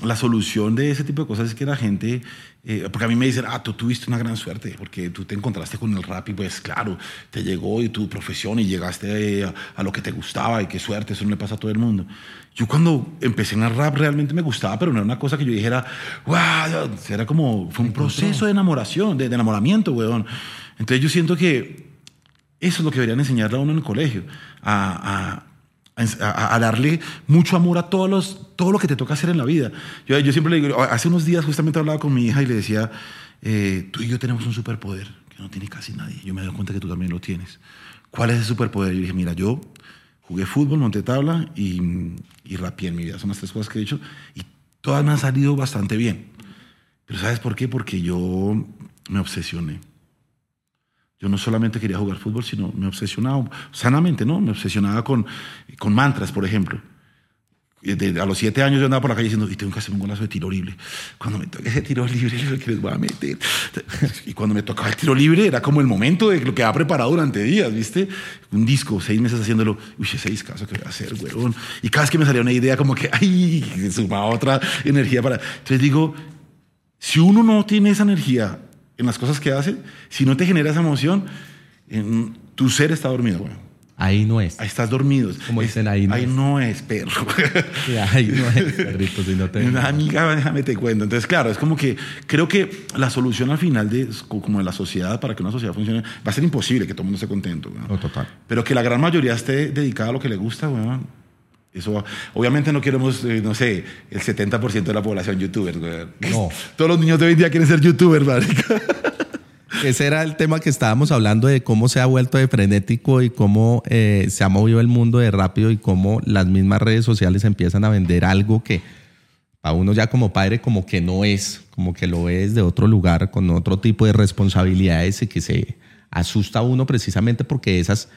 la solución de ese tipo de cosas es que la gente, eh, porque a mí me dicen, ah, tú tuviste una gran suerte, porque tú te encontraste con el rap y pues claro, te llegó y tu profesión y llegaste eh, a, a lo que te gustaba y qué suerte, eso no le pasa a todo el mundo. Yo cuando empecé en el rap realmente me gustaba, pero no era una cosa que yo dijera, wow, era como, fue un proceso de enamoración, de, de enamoramiento, weón. Entonces yo siento que eso es lo que deberían enseñarle a uno en el colegio, a, darle mucho amor a todos los, todo lo que te toca hacer en la vida. Yo, yo siempre le digo, hace unos días justamente hablaba con mi hija y le decía, eh, tú y yo tenemos un superpoder que no tiene casi nadie. Yo me doy cuenta que tú también lo tienes. ¿Cuál es ese superpoder? Yo dije, mira, yo jugué fútbol, monté tabla y, y rapié en mi vida. Son las tres cosas que he hecho y todas me han salido bastante bien. Pero ¿sabes por qué? Porque yo me obsesioné. Yo no solamente quería jugar fútbol, sino me obsesionaba, sanamente, ¿no? Me obsesionaba con, con mantras, por ejemplo. De- a los siete años yo andaba por la calle diciendo, y tengo que hacer un golazo de tiro libre. Cuando me toque ese tiro libre, es lo que les voy a meter. Y cuando me tocaba el tiro libre, era como el momento de lo que había preparado durante días, ¿viste? Un disco, seis meses haciéndolo. Uy, ese discazo que voy a hacer, huevón. Y cada vez que me salía una idea, como que, ay, sumaba otra energía para... Entonces digo, si uno no tiene esa energía en las cosas que hace, si no te genera esa emoción, en- tu ser está dormido, güey. Ahí no es. Ahí estás dormido. Como Es- dicen, ahí no ahí es. no es, perro. [LAUGHS] Sí, Ahí no es, perrito, si no te... Una amiga, déjame te cuento. Entonces, claro, es como que creo que la solución al final de como de la sociedad, para que una sociedad funcione, va a ser imposible que todo el mundo esté contento. güey. No, total. Pero que la gran mayoría esté dedicada a lo que le gusta, weón. Eso, obviamente no queremos, eh, no sé, el 70% de la población youtubers, weón. No. [LAUGHS] Todos los niños de hoy en día quieren ser youtubers, marica. [LAUGHS] Ese era el tema que estábamos hablando de cómo se ha vuelto de frenético y cómo eh, se ha movido el mundo de rápido y cómo las mismas redes sociales empiezan a vender algo que a uno ya como padre como que no es, como que lo ves de otro lugar con otro tipo de responsabilidades y que se asusta a uno precisamente porque esas,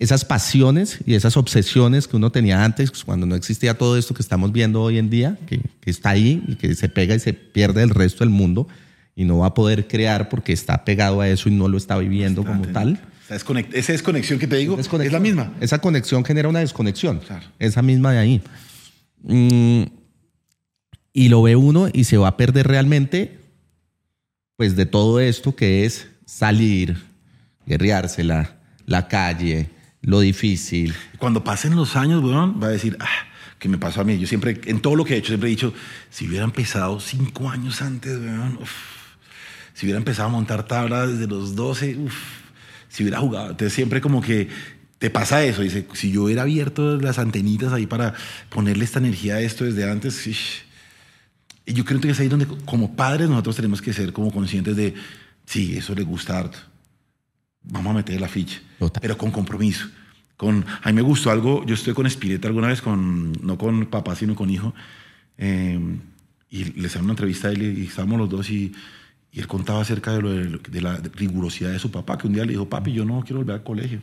esas pasiones y esas obsesiones que uno tenía antes, pues, cuando no existía todo esto que estamos viendo hoy en día, que, que está ahí y que se pega y se pierde el resto del mundo y no va a poder crear porque está pegado a eso y no lo está viviendo como tal. Esa desconex- esa desconexión que te digo es la misma. Esa conexión genera una desconexión. Claro. Esa misma de ahí. Mm, y lo ve uno y se va a perder realmente, pues, de todo esto que es salir, guerreársela, la calle, lo difícil. Cuando pasen los años, weón, va a decir, ah, ¿qué me pasó a mí? Yo siempre, en todo lo que he hecho, siempre he dicho, si hubiera empezado cinco años antes, weón, uf, si hubiera empezado a montar tabla desde los 12, uf, si hubiera jugado. Entonces siempre como que te pasa eso. Dice, si yo hubiera abierto las antenitas ahí para ponerle esta energía a esto desde antes. ish. Y yo creo que es ahí donde como padres nosotros tenemos que ser como conscientes de, sí, eso le gusta harto. Vamos a meter la ficha, Total. pero con compromiso. Con, a mí me gustó algo, yo estuve con Spiretta alguna vez, con, no con papá, sino con hijo, eh, y le hicieron una entrevista a él y, y estábamos los dos y, y él contaba acerca de, lo de, de la rigurosidad de su papá, que un día le dijo, papi, yo no quiero volver al colegio.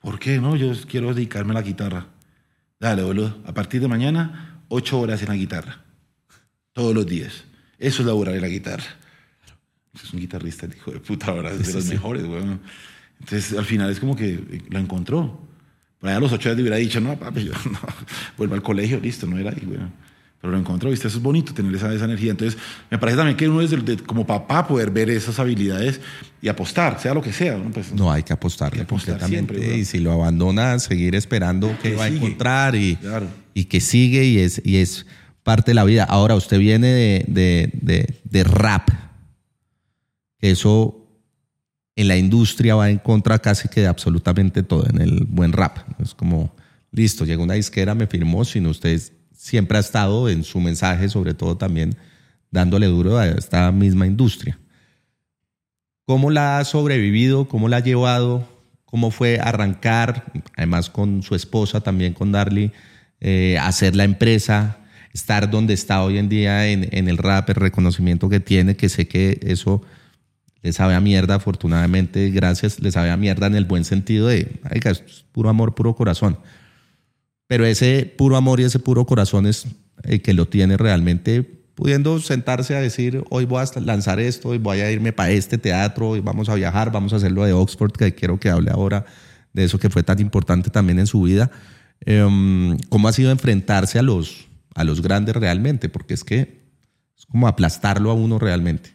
¿Por qué? No, yo quiero dedicarme a la guitarra. Dale, boludo, a partir de mañana, ocho horas en la guitarra. Todos los días. Eso es laburar en la guitarra. Es un guitarrista, hijo de puta, ahora es de Sí, los sí. mejores, weón. Entonces, al final es como que lo encontró. Por allá a los ocho días le hubiera dicho, no, papi, yo [LAUGHS] no, vuelvo al colegio, listo, no era ahí, weón. Pero lo encontró, ¿viste? Eso es bonito, tener esa, esa energía. Entonces, me parece también que uno desde el- de- como papá poder ver esas habilidades y apostar, sea lo que sea. ¿no? Pues, No, hay que apostarle Hay que apostar completamente. siempre, y si lo abandona, seguir esperando que Que va a sigue. encontrar y, Claro. y que sigue y es, y es parte de la vida. Ahora, usted viene de, de- de- de rap. Que Eso en la industria va en contra casi que de absolutamente todo, en el buen rap. Es como, listo, llegó una disquera, me firmó, sino usted siempre ha estado en su mensaje, sobre todo también dándole duro a esta misma industria. ¿Cómo la ha sobrevivido? ¿Cómo la ha llevado? ¿Cómo fue arrancar, además con su esposa, también con Darly, eh, hacer la empresa, estar donde está hoy en día en, en el rap, el reconocimiento que tiene, que sé que eso le sabe a mierda, afortunadamente, gracias, le sabe a mierda en el buen sentido de, "Oiga, esto es puro amor, puro corazón. Pero ese puro amor y ese puro corazón es el que lo tiene realmente pudiendo sentarse a decir, hoy voy a lanzar esto, hoy voy a irme para este teatro, hoy vamos a viajar, vamos a hacer lo de Oxford, que quiero que hable ahora de eso que fue tan importante también en su vida. Em, ¿Cómo ha sido enfrentarse a los, a los grandes realmente? Porque es que es como aplastarlo a uno realmente,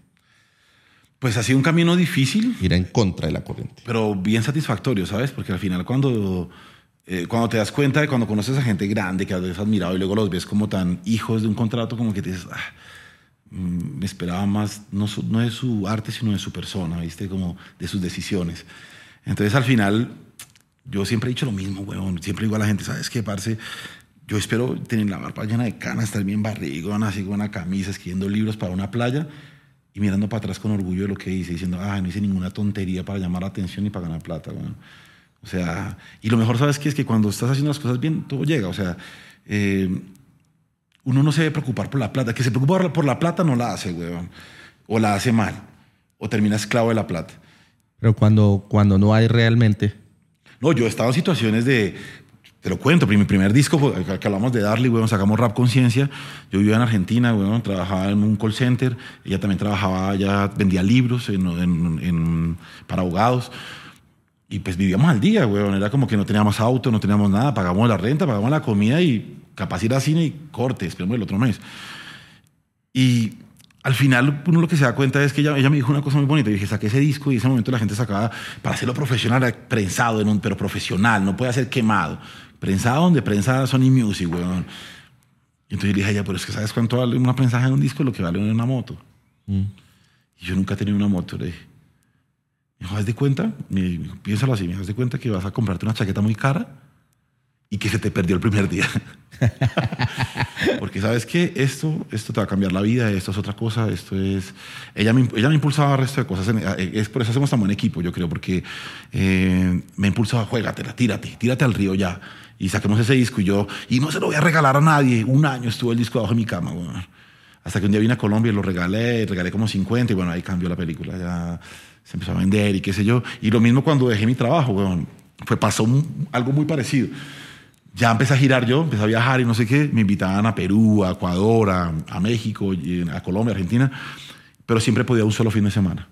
pues ha sido un camino difícil, ir en contra de la corriente. pero bien satisfactorio, ¿sabes? Porque al final cuando, eh, cuando te das cuenta de cuando conoces a gente grande que has admirado y luego los ves como tan hijos de un contrato, como que te dices, ah, mm, me esperaba más, no, no de su arte, sino de su persona, ¿viste? Como de sus decisiones. Entonces al final, yo siempre he dicho lo mismo, weón. Siempre digo a la gente, ¿sabes qué, parce? Yo espero tener la barba llena de canas, estar bien barrigón, así con una camisa, escribiendo libros para una playa y mirando para atrás con orgullo de lo que hice, diciendo, ah, no hice ninguna tontería para llamar la atención ni para ganar plata, weón. O sea, y lo mejor, ¿sabes qué? Es que cuando estás haciendo las cosas bien, todo llega. O sea, eh, uno no se debe preocupar por la plata. Que se preocupa por la- por la plata no la hace, weón. O la hace mal. O termina esclavo de la plata. Pero cuando, cuando no hay realmente, No, yo he estado en situaciones de. Te lo cuento, mi primer disco, fue- que hablamos de Darly, weón, sacamos Rap Conciencia. Yo vivía en Argentina, weón, trabajaba en un call center. Ella también trabajaba, ella vendía libros en- en- en- para abogados. Y pues vivíamos al día, weón. Era como que no teníamos auto, no teníamos nada. Pagamos la renta, pagamos la comida y capaz ir al cine y corte, esperemos el otro mes. Y al final uno lo que se da cuenta es que ella, ella me dijo una cosa muy bonita. Yo dije, saqué ese disco y en ese momento la gente sacaba para hacerlo profesional, prensado, en un, pero profesional, no puede ser quemado. Prensado donde prensa Sony Music, weón. Y entonces le dije a ella, pero es que ¿sabes cuánto vale una prensaje de un disco? Lo que vale una moto. Y yo nunca he tenido una moto, le dije. Me dijo, ¿haz de cuenta? Me piénsalo así, me ¿haz de cuenta que vas a comprarte una chaqueta muy cara y que se te perdió el primer día? [LAUGHS] Porque sabes que esto, esto te va a cambiar la vida, esto es otra cosa, esto es... Ella me, ella me impulsaba al resto de cosas, eh, es por eso hacemos tan buen equipo, yo creo, porque eh, me impulsaba, juégatela, tírate, tírate al río ya. Y saquemos ese disco y yo, y no se lo voy a regalar a nadie. Un año estuvo el disco debajo de mi cama, weón. Hasta que un día vine a Colombia y lo regalé, regalé como 50 y bueno, ahí cambió la película, ya se empezó a vender y qué sé yo. Y lo mismo cuando dejé mi trabajo, weón. Fue, pasó algo muy parecido. Ya empecé a girar yo, empecé a viajar y no sé qué. Me invitaban a Perú, a Ecuador, a, a México, a Colombia, Argentina, pero siempre podía un solo fin de semana.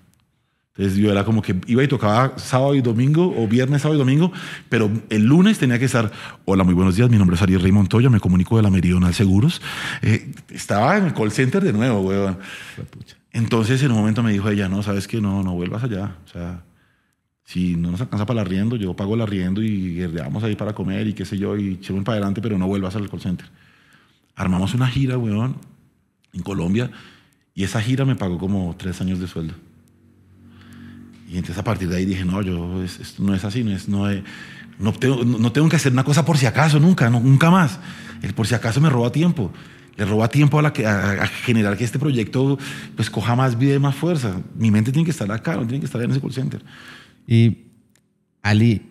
Entonces yo era como que iba y tocaba sábado y domingo, o viernes, sábado y domingo, pero el lunes tenía que estar, hola, muy buenos días, mi nombre es Ariel Rey Montoya, me comunico de la Meridional Seguros. Eh, estaba en el call center de nuevo, weón. Entonces en un momento me dijo ella, no, sabes que no, no vuelvas allá. O sea, si no nos alcanza para el arriendo, yo pago el arriendo y guerreamos ahí para comer y qué sé yo, y echemos para adelante, pero no vuelvas al call center. Armamos una gira, weón, en Colombia, y esa gira me pagó como tres años de sueldo. Y entonces a partir de ahí dije, no, yo, es- esto no es así, no, es, no, es- no, tengo, no tengo que hacer una cosa por si acaso, nunca, nunca más. El por si acaso me roba tiempo. Le roba tiempo a, la que, a generar que este proyecto pues coja más vida y más fuerza. Mi mente tiene que estar acá, no tiene que estar en ese call center. Y Ali,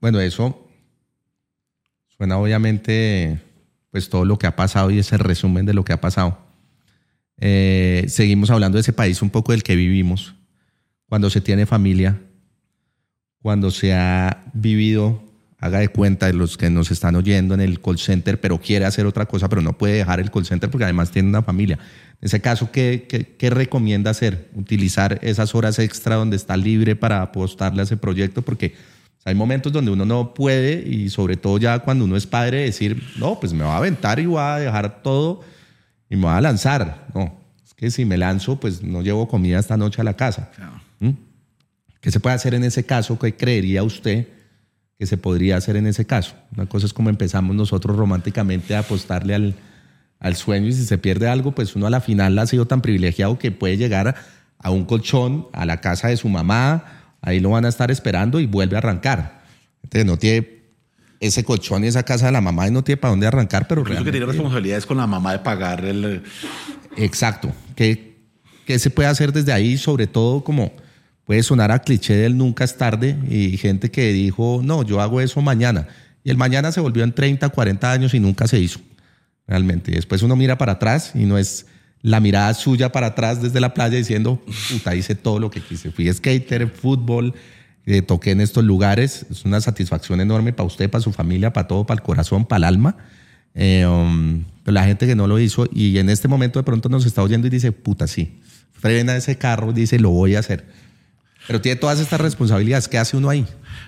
bueno, eso suena obviamente pues todo lo que ha pasado y ese resumen de lo que ha pasado. Eh, seguimos hablando de ese país un poco del que vivimos. Cuando se tiene familia, cuando se ha vivido, haga de cuenta de los que nos están oyendo en el call center, pero quiere hacer otra cosa, pero no puede dejar el call center porque además tiene una familia. En ese caso, ¿qué, qué, qué recomienda hacer? Utilizar esas horas extra donde está libre para apostarle a ese proyecto, porque hay momentos donde uno no puede y sobre todo ya cuando uno es padre decir, no, pues me voy a aventar y voy a dejar todo y me voy a lanzar. No, es que si me lanzo, pues no llevo comida esta noche a la casa. ¿Mm? ¿Qué se puede hacer en ese caso? ¿Qué creería usted que se podría hacer en ese caso? Una cosa es como empezamos nosotros románticamente a apostarle al, al sueño y si se pierde algo, pues uno a la final ha sido tan privilegiado que puede llegar a un colchón, a la casa de su mamá, ahí lo van a estar esperando y vuelve a arrancar. Entonces no tiene ese colchón y esa casa de la mamá y no tiene para dónde arrancar, pero Incluso que tiene realmente- responsabilidades con la mamá de pagar el... Exacto. ¿Qué, ¿Qué se puede hacer desde ahí? Sobre todo como puede sonar a cliché del nunca es tarde y gente que dijo, no, yo hago eso mañana. Y el mañana se volvió en 30, 40 años y nunca se hizo. Realmente. Después uno mira para atrás y no es la mirada suya para atrás desde la playa diciendo, puta, hice todo lo que quise. Fui skater, fútbol, eh, toqué en estos lugares. Es una satisfacción enorme para usted, para su familia, para todo, para el corazón, para el alma. Eh, um, pero la gente que no lo hizo y en este momento de pronto nos está oyendo y dice, puta, sí, frena ese carro, dice, lo voy a hacer. Pero tiene todas estas responsabilidades. ¿Qué hace uno ahí?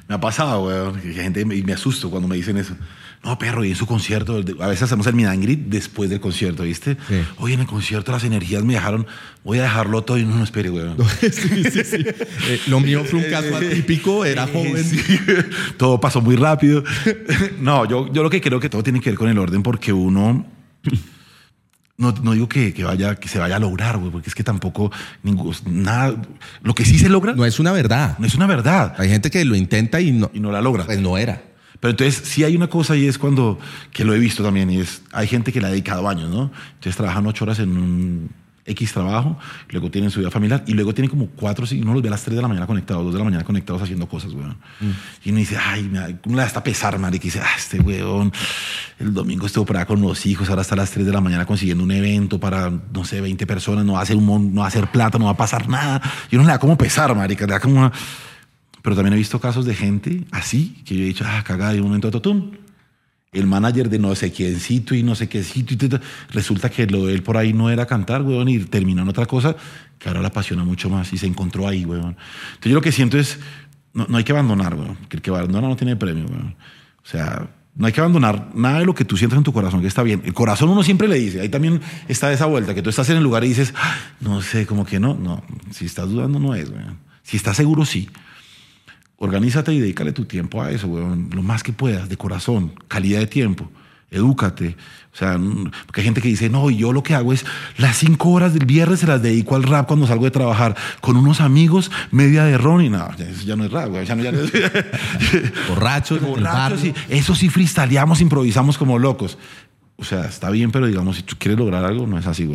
Me ha pasado, weón, que gente y me asusto cuando me dicen eso. No, perro, y en su concierto, a veces hacemos el greet después del concierto, ¿viste? Sí. Oye, en el concierto las energías me dejaron, voy a dejarlo todo y no, no espere, weón. [LAUGHS] [LAUGHS] Eh, lo mío fue un caso atípico, era joven. Sí, [LAUGHS] todo pasó muy rápido. No, yo, yo lo que creo que todo tiene que ver con el orden porque uno... No, no digo que, que vaya, que se vaya a lograr, güey, porque es que tampoco ningún, nada, lo que sí se logra No es una verdad. no es una verdad Hay gente que lo intenta y no, y no la logra. pues no era. Pero entonces sí hay una cosa y es cuando, que lo he visto también, y es, hay gente que le ha dedicado años, ¿no? Entonces trabajan ocho horas en un X trabajo, luego tienen su vida familiar y luego tienen como cuatro, y uno los ve a las tres de la mañana conectados, dos de la mañana conectados haciendo cosas, weón. Y uno dice, ay, me da- uno le da hasta pesar, marica, y dice, ah, este weón, el domingo estuvo por allá con los hijos, ahora está a las tres de la mañana consiguiendo un evento para, no sé, 20 personas, no va a hacer, un, no va a hacer plata, no va a pasar nada. Y uno le da como pesar, marica, le da como una... Pero también he visto casos de gente así, que yo he dicho, ah, cagada, y un momento otro, tum. El manager de no sé quiéncito y no sé qué sitio, y resulta que lo de él por ahí no era cantar, weón, y terminó en otra cosa que ahora le apasiona mucho más y se encontró ahí, weón. Entonces yo lo que siento es, no, no hay que abandonar, weón, que el que abandona no tiene premio, weón. O sea, no hay que abandonar nada de lo que tú sientas en tu corazón, que está bien. El corazón uno siempre le dice, ahí también está esa vuelta, que tú estás en el lugar y dices, "Ah, no sé, como que no, no, si estás dudando no es, weón. Si estás seguro, sí. Organízate y dedícale tu tiempo a eso, weón. Lo más que puedas, de corazón, calidad de tiempo. Edúcate. O sea, porque hay gente que dice, no, y yo lo que hago es las cinco horas del viernes se las dedico al rap cuando salgo de trabajar con unos amigos, media de ron y nada, eso ya no es rap, weón. Ya no, ya no es... [LAUGHS] Borrachos, Borrachos, sí. Eso sí freestyleamos, improvisamos como locos. O sea, está bien, pero digamos, si tú quieres lograr algo, no es así.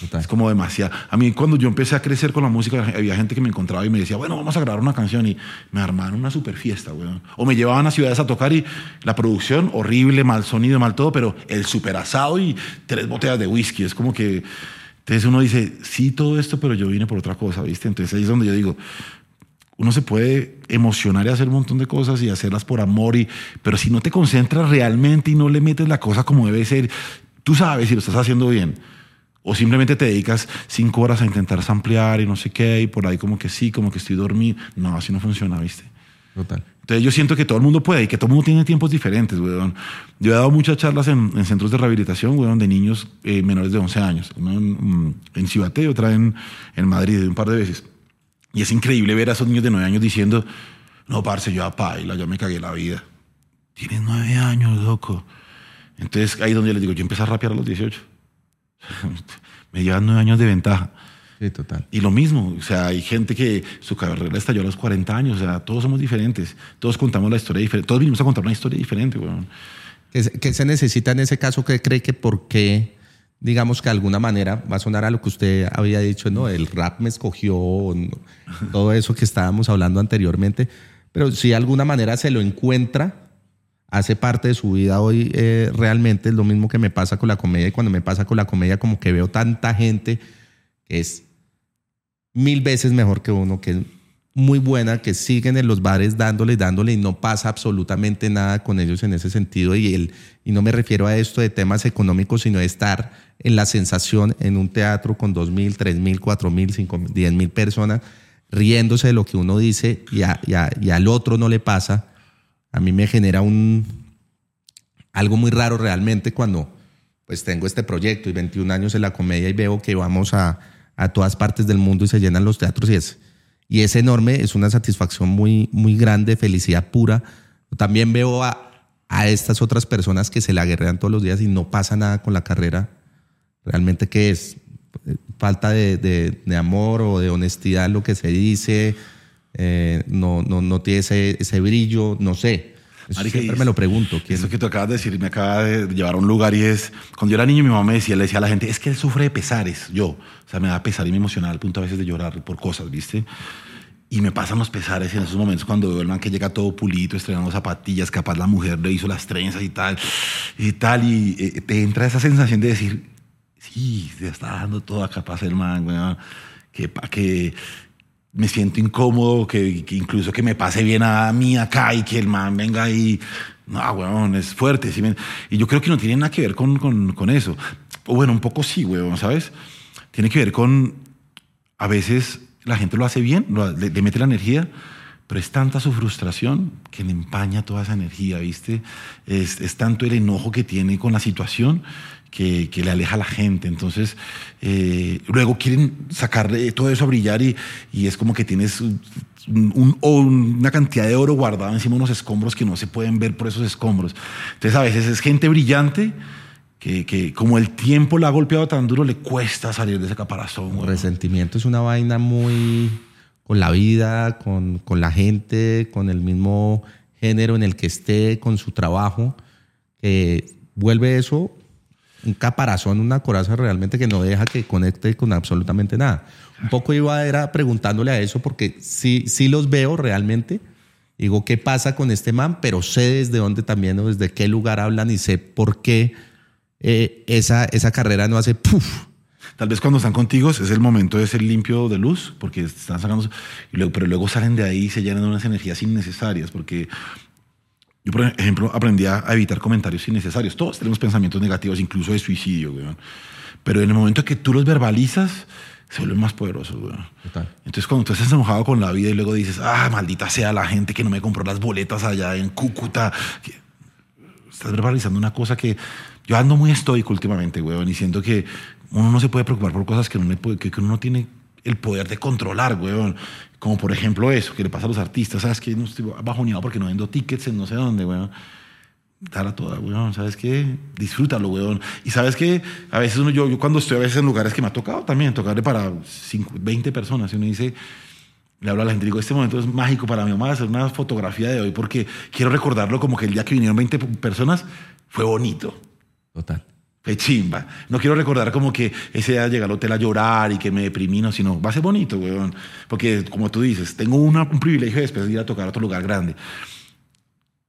Total. Es como demasiado. A mí, cuando yo empecé a crecer con la música, había gente que me encontraba y me decía, bueno, vamos a grabar una canción y me armaron una super fiesta, weón. O me llevaban a ciudades a tocar y la producción, horrible, mal sonido, mal todo, pero el super asado y tres botellas de whisky. Es como que. Entonces uno dice, sí, todo esto, pero yo vine por otra cosa, ¿viste? Entonces ahí es donde yo digo, uno se puede emocionar y hacer un montón de cosas y hacerlas por amor, y, pero si no te concentras realmente y no le metes la cosa como debe ser, tú sabes si lo estás haciendo bien. O simplemente te dedicas cinco horas a intentar ampliar y no sé qué, y por ahí como que sí, como que estoy dormido. No, así no funciona, ¿viste? Total. Entonces yo siento que todo el mundo puede y que todo el mundo tiene tiempos diferentes, weón. Yo he dado muchas charlas en, en centros de rehabilitación, weón, de niños eh, menores de 11 años. Una en, mm, en Cibaté y otra en, en Madrid, un par de veces. Y es increíble ver a esos niños de 9 años diciendo, no, parce, yo a paila, ya me cagué la vida. Tienes 9 años, loco. Entonces ahí es donde yo les digo, yo empecé a rapear a los 18. [LAUGHS] me llevan 9 años de ventaja. Sí, total. Y lo mismo, o sea, hay gente que su carrera estalló a los 40 años, o sea, todos somos diferentes, todos contamos la historia diferente, todos vinimos a contar una historia diferente, weón. ¿Qué, se- qué se necesita en ese caso? ¿Qué cree que por qué, digamos que de alguna manera, va a sonar a lo que usted había dicho, no, el rap me escogió, [LAUGHS] todo eso que estábamos hablando anteriormente, pero si de alguna manera se lo encuentra, hace parte de su vida hoy eh, realmente, es lo mismo que me pasa con la comedia y cuando me pasa con la comedia como que veo tanta gente que es mil veces mejor que uno, que es muy buena, que siguen en los bares dándole dándole y no pasa absolutamente nada con ellos en ese sentido. Y, el, y no me refiero a esto de temas económicos, sino de estar en la sensación en un teatro con dos mil, tres mil, cuatro mil, cinco mil, diez mil personas riéndose de lo que uno dice y, a- y a- y al otro no le pasa. A mí me genera un algo muy raro realmente cuando pues tengo este proyecto y 21 años en la comedia y veo que vamos a, a todas partes del mundo y se llenan los teatros y es, y es enorme, es una satisfacción muy, muy grande, felicidad pura. También veo a, a estas otras personas que se la guerrean todos los días y no pasa nada con la carrera. Realmente, ¿qué es? Falta de, de- amor o de honestidad lo que se dice, eh, no, no, no tiene ese, ese brillo, no sé. Eso Marica, siempre me lo pregunto. ¿quién- Eso que tú acabas de decir me acaba de llevar a un lugar y es, cuando yo era niño mi mamá me decía, le decía a la gente, es que él sufre de pesares, yo, o sea, me da pesar y me emociona al punto a veces de llorar por cosas, ¿viste? Y me pasan los pesares en esos momentos cuando veo el man que llega todo pulito, estrenando zapatillas, capaz la mujer le hizo las trenzas y tal, y tal, y eh, te entra esa sensación de decir, sí, se está dando toda capaz el man, weón, que, que me siento incómodo, que, que incluso que me pase bien a mí acá y que el man venga y... No, weón, es fuerte. ¿sí Y yo creo que no tiene nada que ver con, con, con eso. O bueno, un poco sí, weón, ¿sabes? Tiene que ver con... A veces la gente lo hace bien, lo- le, le mete la energía, pero es tanta su frustración que le empaña toda esa energía, ¿viste? Es, es tanto el enojo que tiene con la situación que, que le aleja a la gente. Entonces, eh, luego quieren sacarle todo eso a brillar y, y es como que tienes un- un- o una cantidad de oro guardado encima de unos escombros que no se pueden ver por esos escombros. Entonces, a veces es gente brillante que, que como el tiempo la ha golpeado tan duro, le cuesta salir de ese caparazón. El resentimiento es una vaina muy con la vida, con, con la gente, con el mismo género en el que esté, con su trabajo, que vuelve eso un caparazón, una coraza realmente que no deja que conecte con absolutamente nada. Un poco iba era preguntándole a eso porque sí, sí los veo realmente. Digo, ¿qué pasa con este man? Pero sé desde dónde también o desde qué lugar hablan y sé por qué eh, esa, esa carrera no hace puff. Tal vez cuando están contigo es el momento de ser limpio de luz, porque están sacando, pero luego salen de ahí y se llenan de unas energías innecesarias, porque yo, por ejemplo, aprendí a evitar comentarios innecesarios. Todos tenemos pensamientos negativos, incluso de suicidio, weón. Pero en el momento que tú los verbalizas, se vuelven más poderosos, weón. Total. Entonces, cuando tú estás enojado con la vida y luego dices, ah, maldita sea la gente que no me compró las boletas allá en Cúcuta, estás verbalizando una cosa que yo ando muy estoico últimamente, weón, y siento que uno no se puede preocupar por cosas que uno, que uno no tiene el poder de controlar, weón. Como por ejemplo eso, que le pasa a los artistas, ¿sabes qué? No estoy bajoneado porque no vendo tickets en no sé dónde, weón. Dala toda, weón, ¿sabes qué? Disfrútalo, weón. Y ¿sabes qué? A veces uno, yo, yo cuando estoy a veces en lugares que me ha tocado también, tocarle para cinco- 20 personas, y uno dice, le hablo a la gente digo, este momento es mágico para vamos a hacer una fotografía de hoy porque quiero recordarlo como que el día que vinieron 20 personas fue bonito. Total. Fue chimba. No quiero recordar como que ese día llegué al hotel a llorar y que me deprimí, no, sino va a ser bonito, weón. Porque, como tú dices, tengo una- un privilegio después de ir a tocar a otro lugar grande.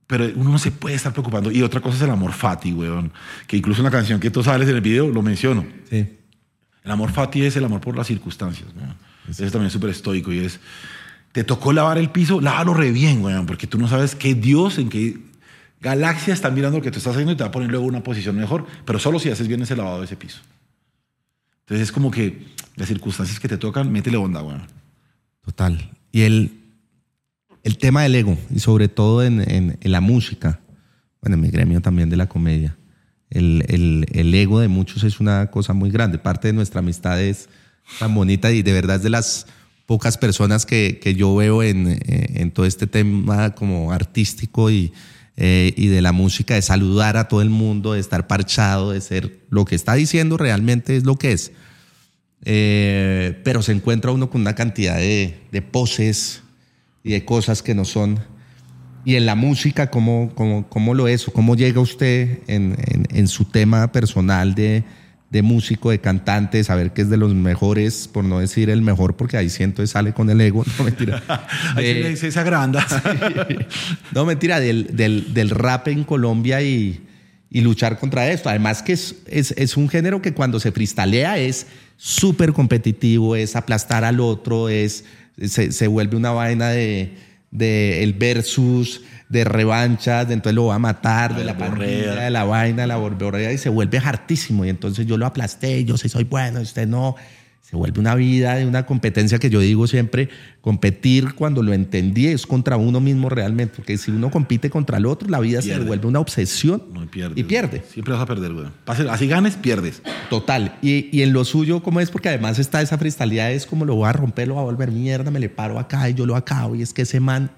Pero uno no se puede estar preocupando. Y otra cosa es el amor fati, weón. Que incluso en la canción que tú sales en el video lo menciono. Sí. El amor fati es el amor por las circunstancias, weón. Eso también es súper estoico y es... Te tocó lavar el piso, lávalo re bien, weón, porque tú no sabes qué Dios, en qué galaxia están mirando lo que tú estás haciendo y te va a poner luego una posición mejor, pero solo si haces bien ese lavado de ese piso. Entonces es como que las circunstancias que te tocan, métele onda, weón. Total. Y el, el tema del ego, y sobre todo en, en- en la música, bueno, en mi gremio también de la comedia, el, el- el ego de muchos es una cosa muy grande. Parte de nuestra amistad es tan bonita y de verdad es de las pocas personas que, que yo veo en, en todo este tema como artístico y, eh, y de la música, de saludar a todo el mundo, de estar parchado, de ser lo que está diciendo realmente es lo que es. eh, pero se encuentra uno con una cantidad de, de poses y de cosas que no son. Y en la música, ¿cómo, cómo, cómo lo es? ¿Cómo llega usted en, en, en su tema personal de, de músico, de cantante, saber que es de los mejores, por no decir el mejor, porque ahí siento que sale con el ego, [LAUGHS] no mentira. [LAUGHS] Ahí se De- le dice esa granda. [LAUGHS] no, mentira, del, del, del rap en Colombia y, y luchar contra esto. Además que es, es, es un género que cuando se freestalea es súper competitivo, es aplastar al otro, es, se, se vuelve una vaina de, de el versus, de revanchas, de entonces lo va a matar, de la pandilla, de la vaina, de la borborea, y se vuelve hartísimo. Y entonces yo lo aplasté, yo sí soy bueno, y usted no. Se vuelve una vida de una competencia que yo digo siempre, competir cuando lo entendí es contra uno mismo realmente, porque si uno compite contra el otro, la vida se Pierde. vuelve una obsesión No, y pierdes. y pierde. Siempre vas a perder, güey. Así ganes, pierdes. Total. Y, y en lo suyo, ¿cómo es? Porque además está esa freestalidad, es como lo voy a romper, lo voy a volver mierda, me le paro acá y yo lo acabo. Y es que ese man,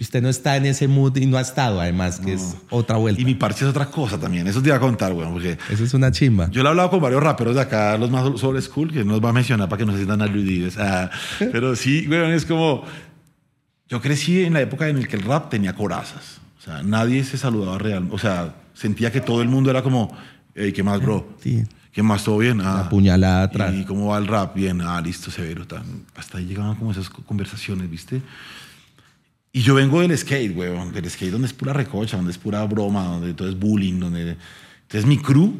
usted no está en ese mood y no ha estado, además, que es otra vuelta. Y mi parche es otra cosa también. Eso te iba a contar, güey. Porque Eso es una chimba. yo lo he hablado con varios raperos de acá, los más sobre school, que no los va a mencionar para que no se sientan aludidos. Ah, [LAUGHS] pero sí, güey, es como. Yo crecí en la época en la que el rap tenía corazas. O sea, nadie se saludaba real. O sea, sentía que todo el mundo era como, hey, ¿qué más, bro? Sí. ¿Qué más? ¿Todo bien? Ah, La puñalada atrás. ¿Y cómo va el rap? Bien, ah, listo, severo. tan. Hasta ahí llegaban como esas co- conversaciones, ¿viste? Y yo vengo del skate, weón, del skate donde es pura recocha, donde es pura broma, donde todo es bullying, donde... Entonces mi crew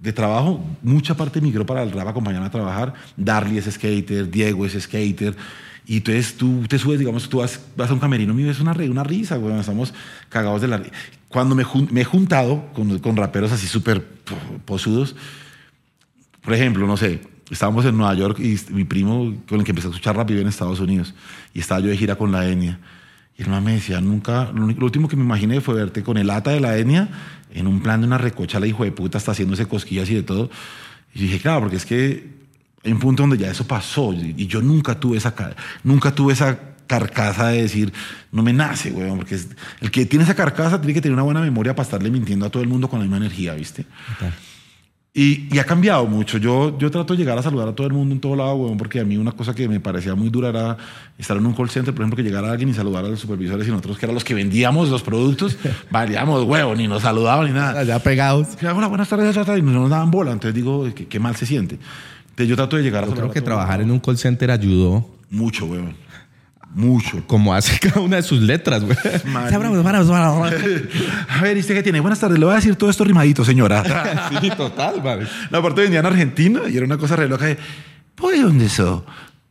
de trabajo, mucha parte migró para el rap, acompañarme a trabajar. Darly es skater, Diego es skater. Y entonces tú te subes, digamos, tú vas, vas a un camerino mío, es una, una risa, weón, estamos cagados de la... ri- Cuando me, jun- me he juntado con, con raperos así súper po- posudos, por ejemplo, no sé, estábamos en Nueva York y mi primo con el que empecé a escuchar rap vive en Estados Unidos y estaba yo de gira con la etnia. Y el man me decía, nunca, lo, único- lo último que me imaginé fue verte con el ata de la etnia en un plan de una recocha, la hijo de puta, está haciéndose cosquillas y de todo. Y dije, claro, porque es que hay un punto donde ya eso pasó y yo nunca tuve esa, ca- nunca tuve esa carcasa de decir, no me nace, weón, porque es- el que tiene esa carcasa tiene que tener una buena memoria para estarle mintiendo a todo el mundo con la misma energía, ¿viste? Y, y ha cambiado mucho. Yo, yo trato de llegar a saludar a todo el mundo en todo lado, weón, porque a mí una cosa que me parecía muy dura era estar en un call center, por ejemplo, que llegara alguien y saludar a los supervisores y nosotros, que eran los que vendíamos los productos, [LAUGHS] valíamos, huevo, ni nos saludaban ni nada. Allá pegados. Que, Hola, buenas tardes, ta, ta, y no nos daban bola. Entonces digo, qué, qué mal se siente. Entonces yo trato de llegar a Yo creo que a todo el trabajar en un call center ayudó Mucho, weón. Mucho. como hace [LAUGHS] cada una de sus letras, güey. A ver, ¿y usted qué tiene? Buenas tardes, le voy a decir todo esto rimadito, señora. [LAUGHS] Sí, total, vale. La parte vendía en Argentina y era una cosa re loca de, ¿vos de dónde sos?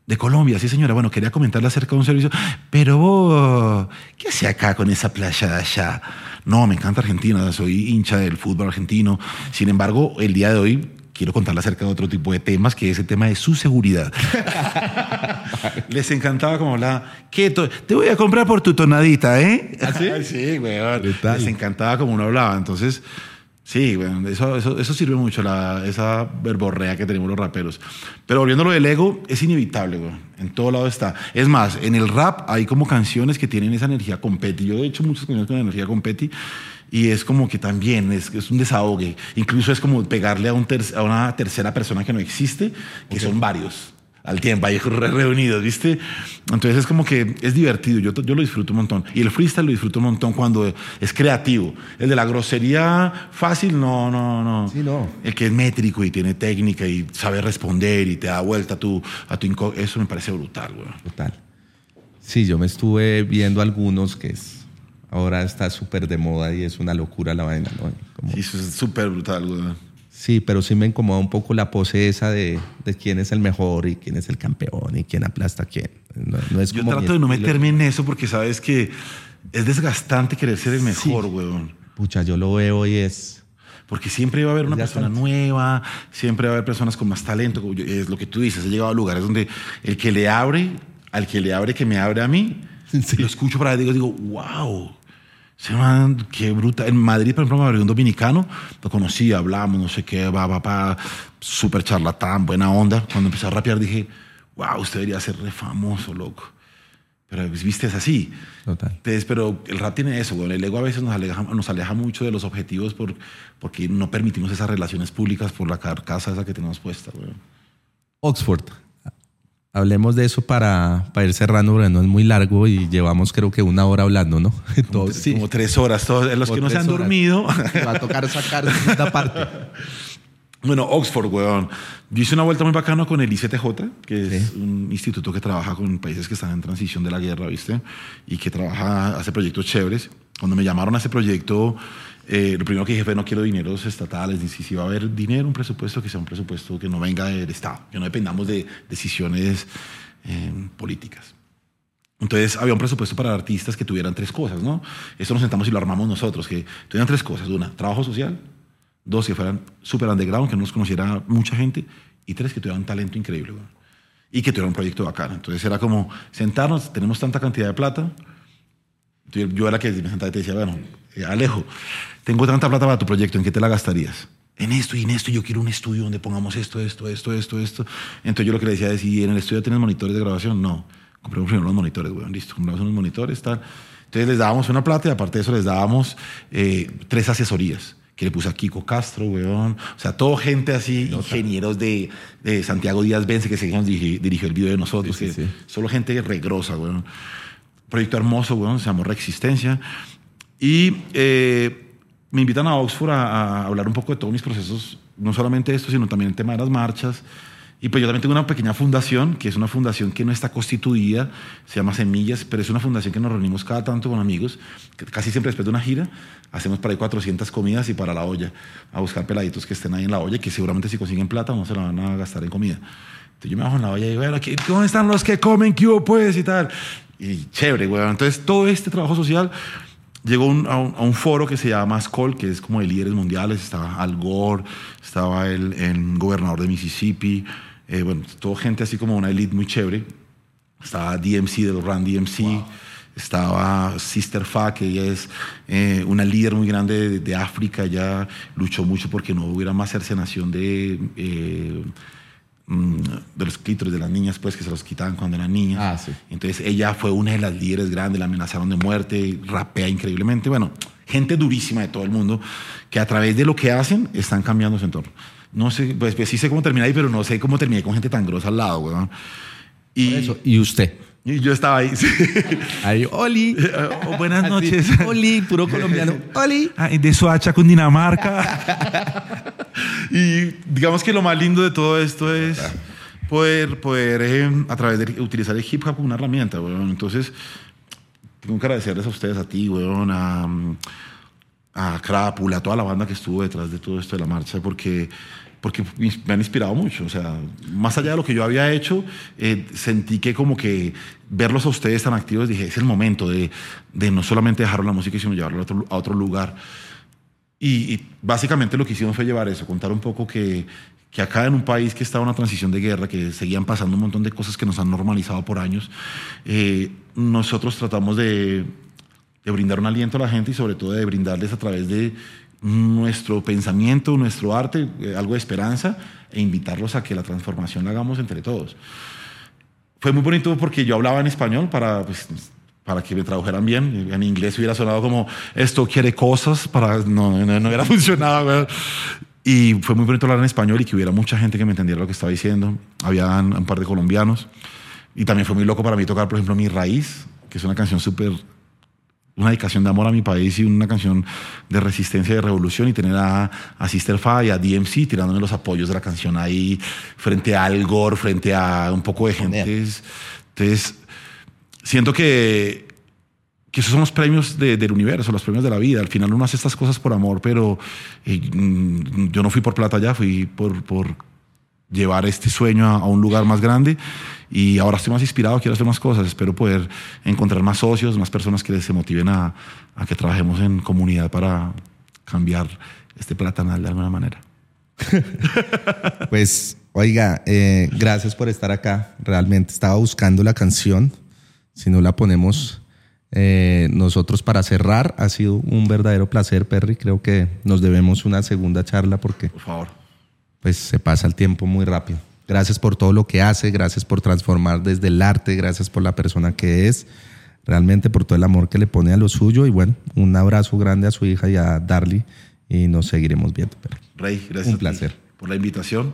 De Colombia, sí señora. Bueno, quería comentarle acerca de un servicio. Pero vos, ¿qué hace acá con esa playa de allá? No, me encanta Argentina, soy hincha del fútbol argentino. Sin embargo, el día de hoy quiero contarle acerca de otro tipo de temas, que es el tema de su seguridad. [LAUGHS] Les encantaba como hablaba, to- Te voy a comprar por tu tonadita, ¿eh? ¿Ah, sí? [LAUGHS] sí, weón. Les encantaba como uno hablaba. Entonces, sí, weón, eso, eso, eso sirve mucho, la, esa verborrea que tenemos los raperos. Pero volviendo a lo del ego, es inevitable, weón. En todo lado está. Es más, en el rap hay como canciones que tienen esa energía competi. Yo he hecho muchas canciones con energía competi. Y es como que también es, es un desahogue. Incluso es como pegarle a, un ter- a una tercera persona que no existe, que son varios al tiempo, ahí re- reunidos, ¿viste? Entonces es como que es divertido, yo, yo lo disfruto un montón. Y el freestyle lo disfruto un montón cuando es creativo. El de la grosería fácil, no, no, no. Sí, no. El que es métrico y tiene técnica y sabe responder y te da vuelta a tu, a tu Eso me parece brutal, güey. Total. Sí, yo me estuve viendo algunos que es ahora está súper de moda y es una locura la vaina, ¿no? Como- Sí, eso es súper brutal, güey. Sí, pero sí me incomoda un poco la pose esa de, de quién es el mejor y quién es el campeón y quién aplasta a quién. No, no es Yo como trato de no meterme en eso porque sabes que es desgastante querer ser el mejor, Sí. weón. Pucha, yo lo veo y es... Porque siempre va a haber una persona nueva, siempre va a haber personas con más talento. Es lo que tú dices, he llegado a lugares donde el que le abre, al que le abre, que me abre a mí, [LAUGHS] Sí. lo escucho para digo, digo, wow. Se man, qué bruta. En Madrid, por ejemplo, me abrió un dominicano, lo conocí, hablamos, no sé qué, va, va, va, súper charlatán, buena onda. Cuando empecé a rapear dije, wow, usted debería ser re famoso, loco. Pero pues, viste, es así. Total. Entonces, pero el rap tiene eso, güey. El ego a veces nos aleja, nos aleja mucho de los objetivos por, porque no permitimos esas relaciones públicas por la carcasa esa que tenemos puesta, güey. Oxford. Hablemos de eso para, para ir cerrando, porque no es muy largo y llevamos creo que una hora hablando, ¿no? [LAUGHS] Como, tres horas. Todos, los Como que no se han horas. dormido. [LAUGHS] Va a tocar sacar esta parte. [LAUGHS] Bueno, Oxford, weón. Yo hice una vuelta muy bacana con el ICTJ, que es un instituto que trabaja con países que están en transición de la guerra, ¿viste? Y que trabaja, hace proyectos chéveres. Cuando me llamaron a ese proyecto, eh, lo primero que dije fue, no quiero dineros estatales, ni si, va a haber dinero, un presupuesto que sea un presupuesto que no venga del Estado, que no dependamos de decisiones eh, políticas. Entonces había un presupuesto para artistas que tuvieran tres cosas, ¿no? Eso nos sentamos y lo armamos nosotros, que tuvieran tres cosas. Una, trabajo social. Dos, que fueran super underground, que no nos conociera mucha gente. Y tres, que tuvieran un talento increíble, güey. Y que tuvieran un proyecto bacano. Entonces era como sentarnos, tenemos tanta cantidad de plata. Yo, era que me sentaba y te decía, bueno, Alejo, tengo tanta plata para tu proyecto, ¿en qué te la gastarías? En esto y en esto, yo quiero un estudio donde pongamos esto, esto, esto, esto, esto. Entonces yo lo que le decía es, ¿y en el estudio tienes monitores de grabación? No. Compremos primero los monitores, weón, listo. Compramos unos monitores, tal. Entonces les dábamos una plata y aparte de eso les dábamos eh, tres asesorías que le puse a Kiko Castro, weón. O sea, todo gente así, ingenieros de, de Santiago Díaz Vence, que se nos dirigió, dirigió el video de nosotros, Sí, sí, que sí. solo gente regrosa, weón. Proyecto hermoso, weón, se llamó Reexistencia. Y eh, me invitan a Oxford a, a hablar un poco de todos mis procesos, no solamente esto, sino también el tema de las marchas. Y pues yo también tengo una pequeña fundación, que es una fundación que no está constituida, se llama Semillas, pero es una fundación que nos reunimos cada tanto con amigos, que casi siempre después de una gira, hacemos para ahí 400 comidas y para la olla, a buscar peladitos que estén ahí en la olla, que seguramente si consiguen plata no se la van a gastar en comida. Entonces yo me bajo en la olla y digo, bueno, ¿qué- ¿dónde están los que comen? ¿Qué hubo pues? Y tal. Y chévere, weón. Entonces todo este trabajo social llegó un- a, un, a un foro que se llama SCOL, que es como de líderes mundiales. Estaba Al Gore, estaba el, el gobernador de Mississippi, eh, bueno, todo gente así como una elite muy chévere. Estaba DMC del Run DMC. Estaba Sister Fa, que ella es eh, una líder muy grande de, de África. Ella luchó mucho porque no hubiera más cercenación de, eh, de los clítoris de las niñas, pues que se los quitaban cuando eran niñas. Ah, sí. Entonces ella fue una de las líderes grandes, la amenazaron de muerte, rapea increíblemente. Bueno, gente durísima de todo el mundo que a través de lo que hacen están cambiando su entorno. No sé, pues, pues sí sé cómo terminé ahí, pero no sé cómo terminé con gente tan grosa al lado, weón. Y, Eso. Y usted. y yo estaba ahí. [LAUGHS] sí. Ahí, Oli. Oh, buenas noches. Oli, puro colombiano. [LAUGHS] Oli. Ah, de Soacha, Cundinamarca. [LAUGHS] y digamos que lo más lindo de todo esto es poder, poder eh, a través de utilizar el hip hop como una herramienta, weón. Entonces, tengo que agradecerles a ustedes, a ti, weón, a, a Crápula, a toda la banda que estuvo detrás de todo esto de la marcha, porque, porque me han inspirado mucho. O sea, más allá de lo que yo había hecho, eh, sentí que como que verlos a ustedes tan activos, dije, es el momento de, de no solamente dejar la música, sino llevarlo a otro, a otro lugar. Y, y básicamente lo que hicimos fue llevar eso, contar un poco que, que acá en un país que estaba en una transición de guerra, que seguían pasando un montón de cosas que nos han normalizado por años, eh, nosotros tratamos de, de brindar un aliento a la gente y sobre todo de brindarles a través de nuestro pensamiento, nuestro arte, eh, algo de esperanza e invitarlos a que la transformación la hagamos entre todos. Fue muy bonito porque yo hablaba en español para, pues, para que me tradujeran bien. En inglés hubiera sonado como esto quiere cosas, para no, no, no hubiera [LAUGHS] funcionado. güey. Y fue muy bonito hablar en español y que hubiera mucha gente que me entendiera lo que estaba diciendo. Había un par de colombianos. Y también fue muy loco para mí tocar, por ejemplo, Mi Raíz, que es una canción súper una dedicación de amor a mi país y una canción de resistencia y de revolución y tener a, a Sister Fa y a DMC tirándome los apoyos de la canción ahí frente a Al Gore, frente a un poco de gente. Entonces, siento que, esos son los premios de- del universo, los premios de la vida. Al final uno hace estas cosas por amor, pero eh, mm, yo no fui por plata ya, fui por, llevar este sueño a, un lugar más grande y ahora estoy más inspirado, quiero hacer más cosas, espero poder encontrar más socios, más personas que se motiven a, a que trabajemos en comunidad para cambiar este platanal de alguna manera. [LAUGHS] Pues, oiga, eh, gracias por estar acá. Realmente estaba buscando la canción. Si no la ponemos eh, nosotros para cerrar, ha sido un verdadero placer, Perry. Creo que nos debemos una segunda charla porque Por favor. pues se pasa el tiempo muy rápido. Gracias por todo lo que hace, gracias por transformar desde el arte, gracias por la persona que es, realmente por todo el amor que le pone a lo suyo y bueno, un abrazo grande a su hija y a Darly y nos seguiremos viendo. Perry. Rey, gracias. Un placer. por la invitación.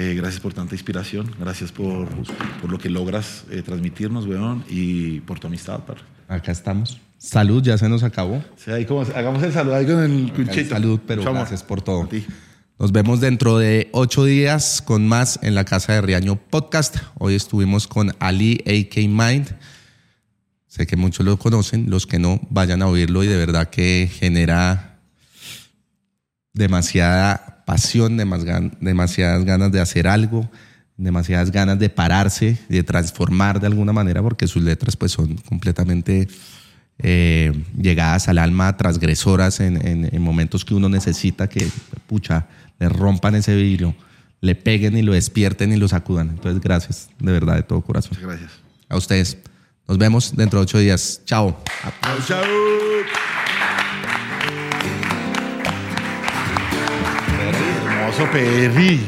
Eh, gracias por tanta inspiración. Gracias por, por lo que logras eh, transmitirnos, weón. Y por tu amistad, par. Acá estamos. Salud, ya se nos acabó. Sí, ahí como, hagamos el saludo ahí con el cuchito. Salud, pero gracias por todo. A ti. Nos vemos dentro de ocho días con más en la Casa de Riaño Podcast. Hoy estuvimos con Ali AK Mind. Sé que muchos lo conocen, los que no, vayan a oírlo y de verdad que genera demasiada pasión, demasiadas ganas de hacer algo, demasiadas ganas de pararse, de transformar de alguna manera, porque sus letras pues son completamente eh, llegadas al alma, transgresoras en, en- en momentos que uno necesita que, pucha, le rompan ese vidrio, le peguen y lo despierten y lo sacudan. Entonces, gracias, de verdad, de todo corazón. Muchas gracias. A ustedes. Nos vemos dentro de ocho días. Chao. Chau, Perry.